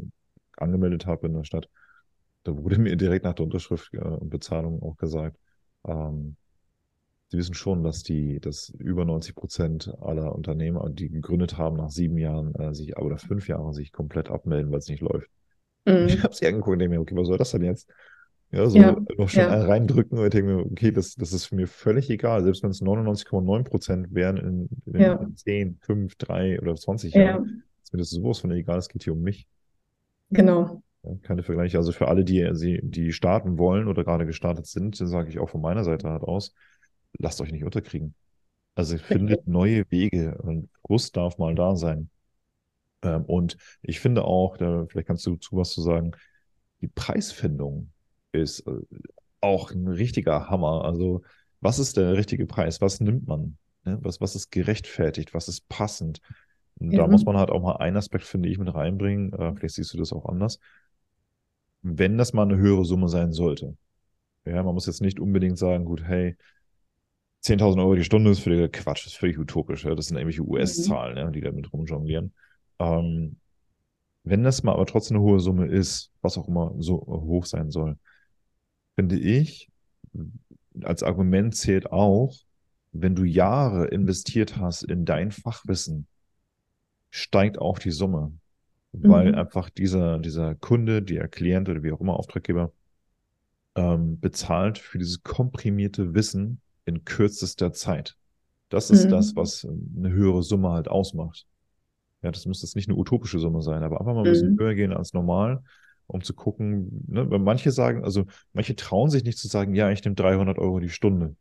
angemeldet habe in der Stadt, da wurde mir direkt nach der Unterschrift äh, und Bezahlung auch gesagt, ähm, Sie wissen schon, dass die, dass über 90 Prozent aller Unternehmer, die gegründet haben, nach sieben Jahren äh, sich oder fünf Jahren sich komplett abmelden, weil es nicht läuft. Mhm. Ich habe sie angeguckt und denke mir, okay, was soll das denn jetzt? Ja, so ja, noch schon ja. reindrücken und ich denke mir, okay, das, das ist mir völlig egal, selbst wenn es 99,9 Prozent wären in, in, ja. 10, 5, 3 oder 20 Jahren, ist mir das sowas von egal, es geht hier um mich. Genau. Keine Vergleiche. Also für alle, die, die, die starten wollen oder gerade gestartet sind, sage ich auch von meiner Seite halt aus, lasst euch nicht unterkriegen. Also findet neue Wege und Frust darf mal da sein. Ähm, und ich finde auch, da, vielleicht kannst du zu was zu sagen, die Preisfindung ist äh, auch ein richtiger Hammer. Also, was ist der richtige Preis? Was nimmt man? Ne? Was, was ist gerechtfertigt? Was ist passend? Und ja. Da muss man halt auch mal einen Aspekt, finde ich, mit reinbringen. Äh, vielleicht siehst du das auch anders. Wenn das mal eine höhere Summe sein sollte. Ja, man muss jetzt nicht unbedingt sagen, gut, hey, 10.000 Euro die Stunde ist völliger Quatsch, ist völlig utopisch. Ja? Das sind irgendwelche US-Zahlen, mhm. ja, die da mit rumjonglieren. Ähm, wenn das mal aber trotzdem eine hohe Summe ist, was auch immer so hoch sein soll, finde ich, als Argument zählt auch, wenn du Jahre investiert hast in dein Fachwissen, steigt auch die Summe. Weil mhm. einfach dieser, dieser Kunde, der Klient oder wie auch immer Auftraggeber, ähm, bezahlt für dieses komprimierte Wissen in kürzester Zeit. Das ist mhm. das, was eine höhere Summe halt ausmacht. Ja, das müsste jetzt nicht eine utopische Summe sein, aber einfach mal ein bisschen mhm. höher gehen als normal, um zu gucken, ne, weil manche sagen, also manche trauen sich nicht zu sagen, ja, ich nehme 300 Euro die Stunde.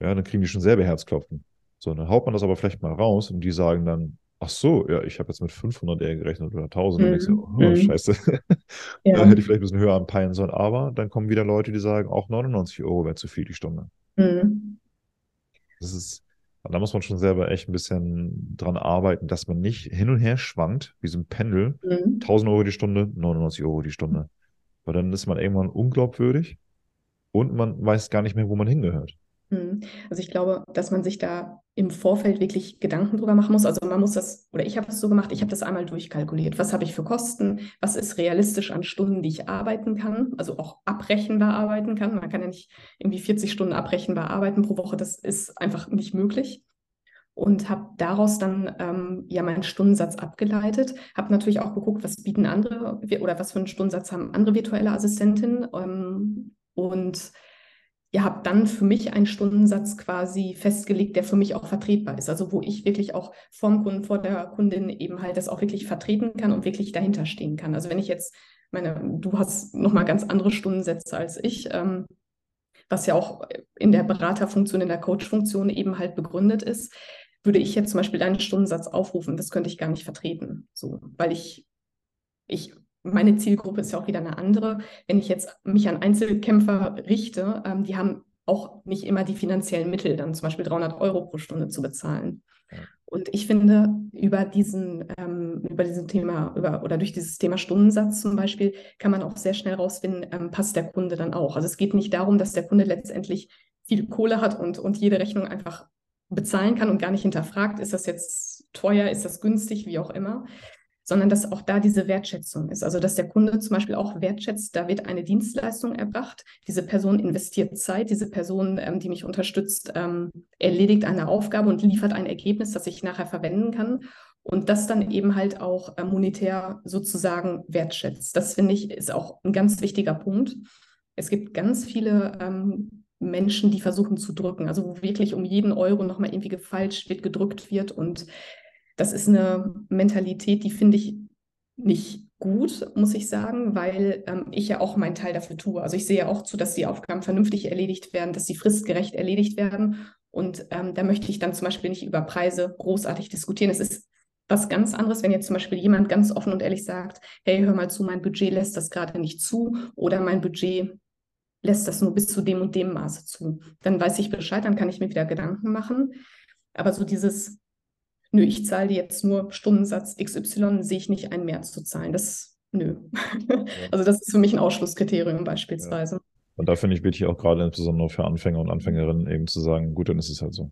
Ja, dann kriegen die schon selber Herzklopfen. So, dann haut man das aber vielleicht mal raus und die sagen dann, ach so, ja, ich habe jetzt mit 500 eher gerechnet oder 1000 mhm. und ich so, oh, mhm. scheiße. Ja. da hätte ich vielleicht ein bisschen höher anpeilen sollen, aber dann kommen wieder Leute, die sagen, auch 99 Euro wäre zu viel die Stunde. Mhm. Das ist, da muss man schon selber echt ein bisschen dran arbeiten, dass man nicht hin und her schwankt, wie so ein Pendel. Mhm. 1000 Euro die Stunde, 99 Euro die Stunde. Weil dann ist man irgendwann unglaubwürdig und man weiß gar nicht mehr, wo man hingehört. Mhm. Also ich glaube, dass man sich da im Vorfeld wirklich Gedanken drüber machen muss. Also man muss das, oder ich habe es so gemacht, ich habe das einmal durchkalkuliert. Was habe ich für Kosten? Was ist realistisch an Stunden, die ich arbeiten kann? Also auch abrechenbar arbeiten kann. Man kann ja nicht irgendwie 40 Stunden abrechenbar arbeiten pro Woche. Das ist einfach nicht möglich. Und habe daraus dann ähm, ja meinen Stundensatz abgeleitet. Habe natürlich auch geguckt, was bieten andere oder was für einen Stundensatz haben andere virtuelle Assistentinnen. Ähm, und ja, habe dann für mich einen Stundensatz quasi festgelegt, der für mich auch vertretbar ist. Also wo ich wirklich auch vom Kunden, vor der Kundin eben halt das auch wirklich vertreten kann und wirklich dahinter stehen kann. Also wenn ich jetzt meine, du hast nochmal ganz andere Stundensätze als ich, ähm, was ja auch in der Beraterfunktion, in der Coachfunktion eben halt begründet ist, würde ich jetzt zum Beispiel deinen Stundensatz aufrufen, das könnte ich gar nicht vertreten. So, weil ich, ich meine Zielgruppe ist ja auch wieder eine andere. Wenn ich jetzt mich an Einzelkämpfer richte, ähm, die haben auch nicht immer die finanziellen Mittel, dann zum Beispiel 300 Euro pro Stunde zu bezahlen. Und ich finde, über diesen, ähm, über diesen Thema, über, oder durch dieses Thema Stundensatz zum Beispiel, kann man auch sehr schnell rausfinden, ähm, passt der Kunde dann auch. Also es geht nicht darum, dass der Kunde letztendlich viel Kohle hat und, und jede Rechnung einfach bezahlen kann und gar nicht hinterfragt, ist das jetzt teuer, ist das günstig, wie auch immer, sondern dass auch da diese Wertschätzung ist. Also dass der Kunde zum Beispiel auch wertschätzt, da wird eine Dienstleistung erbracht, diese Person investiert Zeit, diese Person, ähm, die mich unterstützt, ähm, erledigt eine Aufgabe und liefert ein Ergebnis, das ich nachher verwenden kann. Und das dann eben halt auch äh, monetär sozusagen wertschätzt. Das finde ich ist auch ein ganz wichtiger Punkt. Es gibt ganz viele ähm, Menschen, die versuchen zu drücken, also wo wirklich um jeden Euro nochmal irgendwie gefalscht wird, gedrückt wird und das ist eine Mentalität, die finde ich nicht gut, muss ich sagen, weil ähm, ich ja auch meinen Teil dafür tue. Also ich sehe auch zu, dass die Aufgaben vernünftig erledigt werden, dass sie fristgerecht erledigt werden. Und ähm, da möchte ich dann zum Beispiel nicht über Preise großartig diskutieren. Es ist was ganz anderes, wenn jetzt zum Beispiel jemand ganz offen und ehrlich sagt, hey, hör mal zu, mein Budget lässt das gerade nicht zu oder mein Budget lässt das nur bis zu dem und dem Maße zu. Dann weiß ich Bescheid, dann kann ich mir wieder Gedanken machen. Aber so dieses nö, ich zahle dir jetzt nur Stundensatz XY, sehe ich nicht ein mehr zu zahlen. Das, nö. also das ist für mich ein Ausschlusskriterium beispielsweise. Ja. Und da finde ich wichtig auch gerade insbesondere für Anfänger und Anfängerinnen eben zu sagen, gut, dann ist es halt so.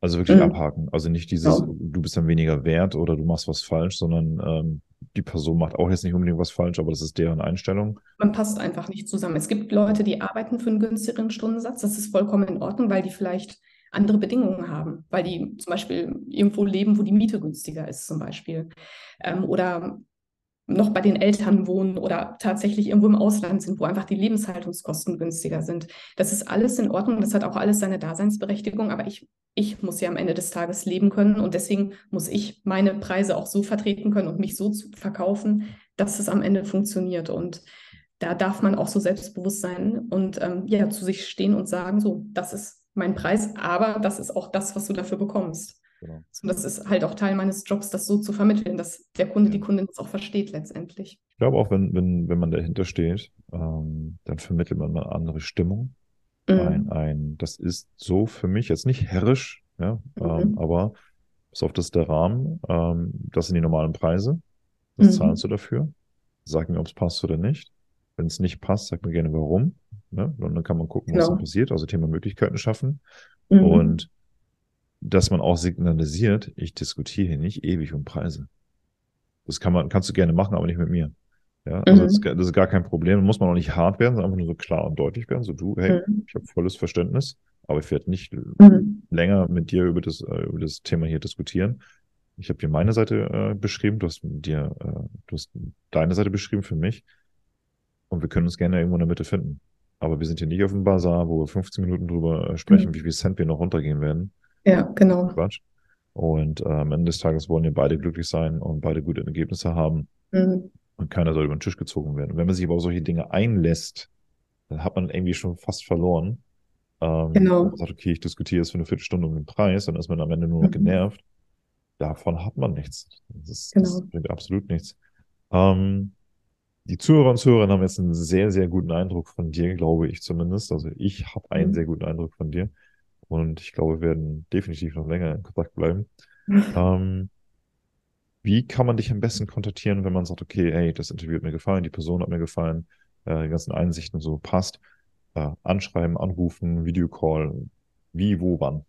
Also wirklich mhm. abhaken. Also nicht dieses, ja. du bist dann weniger wert oder du machst was falsch, sondern ähm, die Person macht auch jetzt nicht unbedingt was falsch, aber das ist deren Einstellung. Man passt einfach nicht zusammen. Es gibt Leute, die arbeiten für einen günstigeren Stundensatz. Das ist vollkommen in Ordnung, weil die vielleicht andere Bedingungen haben, weil die zum Beispiel irgendwo leben, wo die Miete günstiger ist zum Beispiel. Ähm, oder noch bei den Eltern wohnen oder tatsächlich irgendwo im Ausland sind, wo einfach die Lebenshaltungskosten günstiger sind. Das ist alles in Ordnung, das hat auch alles seine Daseinsberechtigung, aber ich, ich muss ja am Ende des Tages leben können und deswegen muss ich meine Preise auch so vertreten können und mich so verkaufen, dass es am Ende funktioniert. Und da darf man auch so selbstbewusst sein und ähm, ja, zu sich stehen und sagen, so, das ist mein Preis, aber das ist auch das, was du dafür bekommst. Genau. Und das ist halt auch Teil meines Jobs, das so zu vermitteln, dass der Kunde, die Kundin das auch versteht letztendlich. Ich glaube auch, wenn, wenn, wenn man dahinter steht, ähm, dann vermittelt man eine andere Stimmung. Mhm. Ein, ein, das ist so für mich jetzt nicht herrisch, ja, mhm. ähm, aber pass auf, das ist der Rahmen, ähm, das sind die normalen Preise. Das mhm. zahlst du dafür. Sag mir, ob es passt oder nicht. Wenn es nicht passt, sag mir gerne warum. Ne? Und dann kann man gucken, was genau. da passiert, also Thema Möglichkeiten schaffen. Mhm. Und dass man auch signalisiert, ich diskutiere hier nicht ewig um Preise. Das kann man, kannst du gerne machen, aber nicht mit mir. Ja, also mhm. das, ist, das, ist, gar kein Problem. Da muss man auch nicht hart werden, sondern einfach nur so klar und deutlich werden. So du, hey, mhm. ich habe volles Verständnis, aber ich werde nicht mhm. länger mit dir über das, äh, über das Thema hier diskutieren. Ich habe dir meine Seite äh, beschrieben, du hast dir, äh, du hast deine Seite beschrieben für mich. Und wir können uns gerne irgendwo in der Mitte finden. Aber wir sind hier nicht auf dem Bazar, wo wir 15 Minuten drüber äh, sprechen, mhm. wie viel Cent wir noch runtergehen werden. Ja, genau. Quatsch. Und äh, am Ende des Tages wollen wir beide glücklich sein und beide gute Ergebnisse haben. Mhm. Und keiner soll über den Tisch gezogen werden. Und wenn man sich aber auf solche Dinge einlässt, dann hat man irgendwie schon fast verloren. Ähm, genau. Man sagt, okay, ich diskutiere jetzt für eine Viertelstunde um den Preis, dann ist man am Ende nur noch mhm. genervt. Davon hat man nichts. Das, ist, genau. das bringt absolut nichts. Ähm, die Zuhörer und Zuhörerinnen haben jetzt einen sehr, sehr guten Eindruck von dir, glaube ich zumindest. Also ich habe einen mhm. sehr guten Eindruck von dir. Und ich glaube, wir werden definitiv noch länger in Kontakt bleiben. ähm, wie kann man dich am besten kontaktieren, wenn man sagt, okay, hey, das Interview hat mir gefallen, die Person hat mir gefallen, äh, die ganzen Einsichten so passt. Äh, anschreiben, anrufen, Videocall, wie, wo, wann?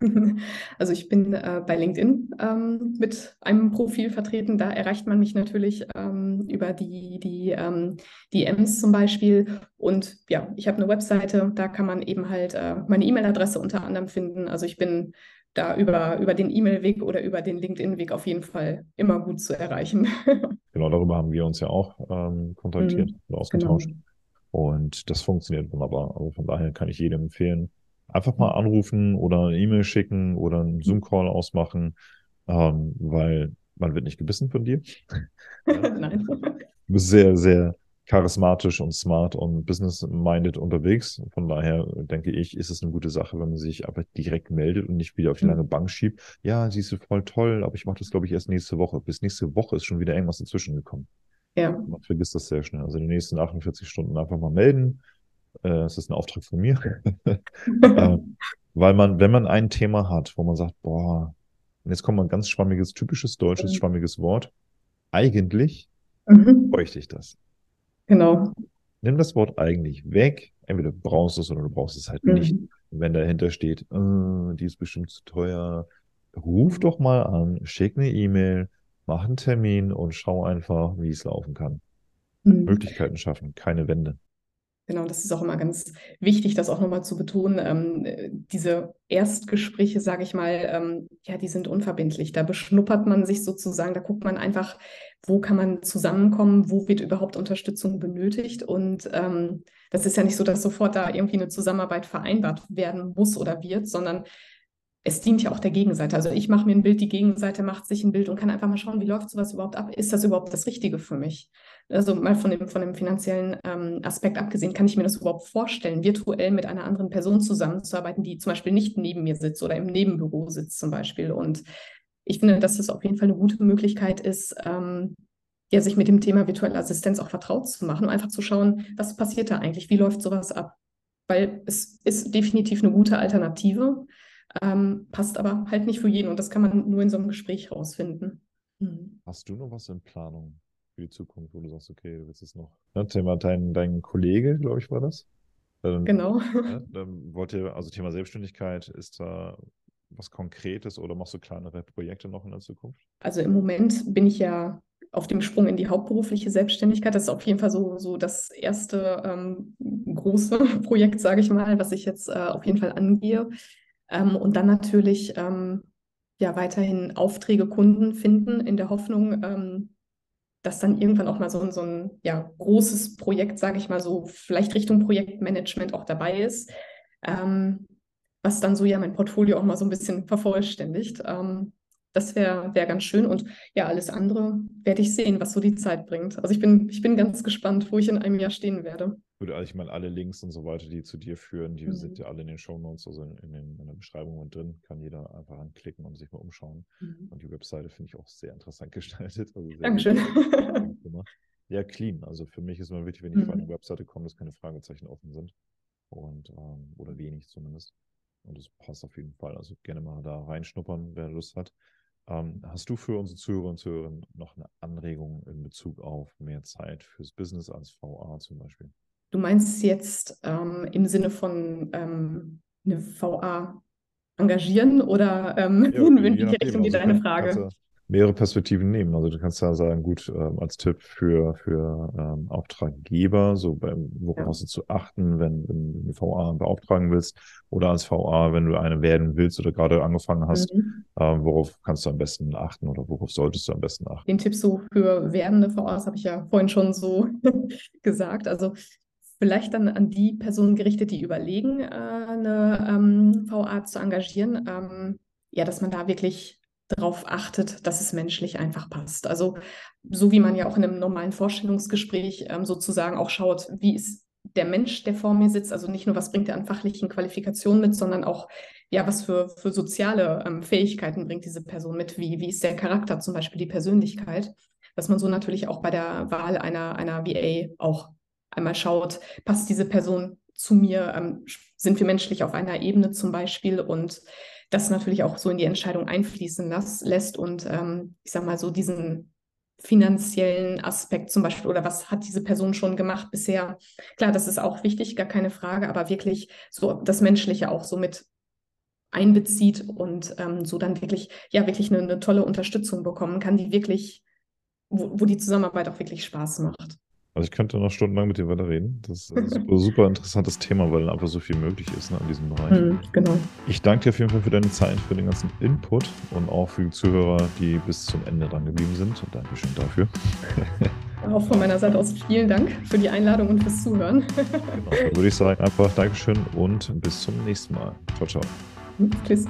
Also ich bin äh, bei LinkedIn ähm, mit einem Profil vertreten. Da erreicht man mich natürlich ähm, über die, die ähm, DMs zum Beispiel. Und ja, ich habe eine Webseite, da kann man eben halt äh, meine E-Mail-Adresse unter anderem finden. Also ich bin da über, über den E-Mail-Weg oder über den LinkedIn-Weg auf jeden Fall immer gut zu erreichen. genau, darüber haben wir uns ja auch ähm, kontaktiert mhm, und ausgetauscht. Genau. Und das funktioniert wunderbar. Also von daher kann ich jedem empfehlen, einfach mal anrufen oder eine E-Mail schicken oder einen Zoom-Call ausmachen, ähm, weil man wird nicht gebissen von dir. Nein. Du bist sehr, sehr charismatisch und smart und business-minded unterwegs. Von daher denke ich, ist es eine gute Sache, wenn man sich einfach direkt meldet und nicht wieder auf die mhm. lange Bank schiebt. Ja, sie ist voll toll, aber ich mache das, glaube ich, erst nächste Woche. Bis nächste Woche ist schon wieder irgendwas dazwischen gekommen. Ja. Man vergisst das sehr schnell. Also die nächsten 48 Stunden einfach mal melden. Äh, es ist ein Auftrag von mir. äh, weil man, wenn man ein Thema hat, wo man sagt, boah, und jetzt kommt mal ein ganz schwammiges, typisches deutsches, mhm. schwammiges Wort. Eigentlich mhm. bräuchte ich das. Genau. Nimm das Wort eigentlich weg. Entweder du brauchst es oder du brauchst es halt mhm. nicht. Wenn dahinter steht, äh, die ist bestimmt zu teuer, ruf doch mal an, schick eine E-Mail, mach einen Termin und schau einfach, wie es laufen kann. Mhm. Möglichkeiten schaffen, keine Wände. Genau, das ist auch immer ganz wichtig, das auch nochmal zu betonen. Ähm, diese Erstgespräche, sage ich mal, ähm, ja, die sind unverbindlich. Da beschnuppert man sich sozusagen, da guckt man einfach, wo kann man zusammenkommen, wo wird überhaupt Unterstützung benötigt. Und ähm, das ist ja nicht so, dass sofort da irgendwie eine Zusammenarbeit vereinbart werden muss oder wird, sondern es dient ja auch der Gegenseite. Also ich mache mir ein Bild, die Gegenseite macht sich ein Bild und kann einfach mal schauen, wie läuft sowas überhaupt ab? Ist das überhaupt das Richtige für mich? Also mal von dem, von dem finanziellen ähm, Aspekt abgesehen, kann ich mir das überhaupt vorstellen, virtuell mit einer anderen Person zusammenzuarbeiten, die zum Beispiel nicht neben mir sitzt oder im Nebenbüro sitzt zum Beispiel. Und ich finde, dass das auf jeden Fall eine gute Möglichkeit ist, ähm, ja, sich mit dem Thema virtuelle Assistenz auch vertraut zu machen und einfach zu schauen, was passiert da eigentlich, wie läuft sowas ab? Weil es ist definitiv eine gute Alternative ähm, passt aber halt nicht für jeden und das kann man nur in so einem Gespräch rausfinden. Mhm. Hast du noch was in Planung für die Zukunft, wo du sagst, okay, du willst es noch? Ja, Thema dein, dein Kollege, glaube ich, war das? Dann, genau. Ja, dann wollt ihr, also Thema Selbstständigkeit, ist da was Konkretes oder machst du kleinere Projekte noch in der Zukunft? Also im Moment bin ich ja auf dem Sprung in die hauptberufliche Selbstständigkeit. Das ist auf jeden Fall so, so das erste ähm, große Projekt, sage ich mal, was ich jetzt äh, auf jeden Fall angehe. Ähm, und dann natürlich ähm, ja weiterhin Aufträge, Kunden finden in der Hoffnung, ähm, dass dann irgendwann auch mal so, so ein ja, großes Projekt, sage ich mal so, vielleicht Richtung Projektmanagement auch dabei ist, ähm, was dann so ja mein Portfolio auch mal so ein bisschen vervollständigt. Ähm, das wäre wär ganz schön. Und ja, alles andere werde ich sehen, was so die Zeit bringt. Also ich bin, ich bin ganz gespannt, wo ich in einem Jahr stehen werde. Würde ich meine, alle Links und so weiter, die zu dir führen, die mhm. sind ja alle in den Show Notes, also in, in, den, in, der Beschreibung mit drin. Kann jeder einfach anklicken und sich mal umschauen. Mhm. Und die Webseite finde ich auch sehr interessant gestaltet. Also sehr Dankeschön. ja, clean. Also für mich ist immer wichtig, wenn ich mhm. vor eine Webseite komme, dass keine Fragezeichen offen sind. Und, ähm, oder wenig zumindest. Und das passt auf jeden Fall. Also gerne mal da reinschnuppern, wer Lust hat. Ähm, hast du für unsere Zuhörer und Zuhörerinnen noch eine Anregung in Bezug auf mehr Zeit fürs Business als VA zum Beispiel? Du meinst jetzt ähm, im Sinne von ähm, eine VA engagieren oder ähm, ja, in welche Richtung geht deine Frage? mehrere Perspektiven nehmen. Also du kannst ja sagen, gut, ähm, als Tipp für, für ähm, Auftraggeber, so beim, worauf ja. hast du zu achten, wenn, wenn du eine VA beauftragen willst oder als VA, wenn du eine werden willst oder gerade angefangen hast, mhm. ähm, worauf kannst du am besten achten oder worauf solltest du am besten achten? Den Tipp so für werdende VAs habe ich ja vorhin schon so gesagt. Also vielleicht dann an die Personen gerichtet, die überlegen, äh, eine ähm, VA zu engagieren. Ähm, ja, dass man da wirklich darauf achtet, dass es menschlich einfach passt. Also so wie man ja auch in einem normalen Vorstellungsgespräch ähm, sozusagen auch schaut, wie ist der Mensch, der vor mir sitzt, also nicht nur, was bringt er an fachlichen Qualifikationen mit, sondern auch, ja, was für, für soziale ähm, Fähigkeiten bringt diese Person mit, wie, wie ist der Charakter, zum Beispiel die Persönlichkeit, dass man so natürlich auch bei der Wahl einer, einer VA auch einmal schaut, passt diese Person zu mir, ähm, sind wir menschlich auf einer Ebene zum Beispiel und das natürlich auch so in die Entscheidung einfließen las, lässt und ähm, ich sag mal so diesen finanziellen Aspekt zum Beispiel oder was hat diese Person schon gemacht bisher. Klar, das ist auch wichtig, gar keine Frage, aber wirklich so das Menschliche auch so mit einbezieht und ähm, so dann wirklich, ja, wirklich eine, eine, tolle Unterstützung bekommen kann, die wirklich, wo, wo die Zusammenarbeit auch wirklich Spaß macht. Also ich könnte noch stundenlang mit dir weiterreden. Das ist ein super, super interessantes Thema, weil einfach so viel möglich ist ne, in diesem Bereich. Mhm, genau. Ich danke dir auf jeden Fall für deine Zeit, für den ganzen Input und auch für die Zuhörer, die bis zum Ende dran geblieben sind. Dankeschön dafür. Auch von meiner Seite aus vielen Dank für die Einladung und fürs Zuhören. Genau, dann würde ich sagen, einfach Dankeschön und bis zum nächsten Mal. Ciao, ciao. Tschüss.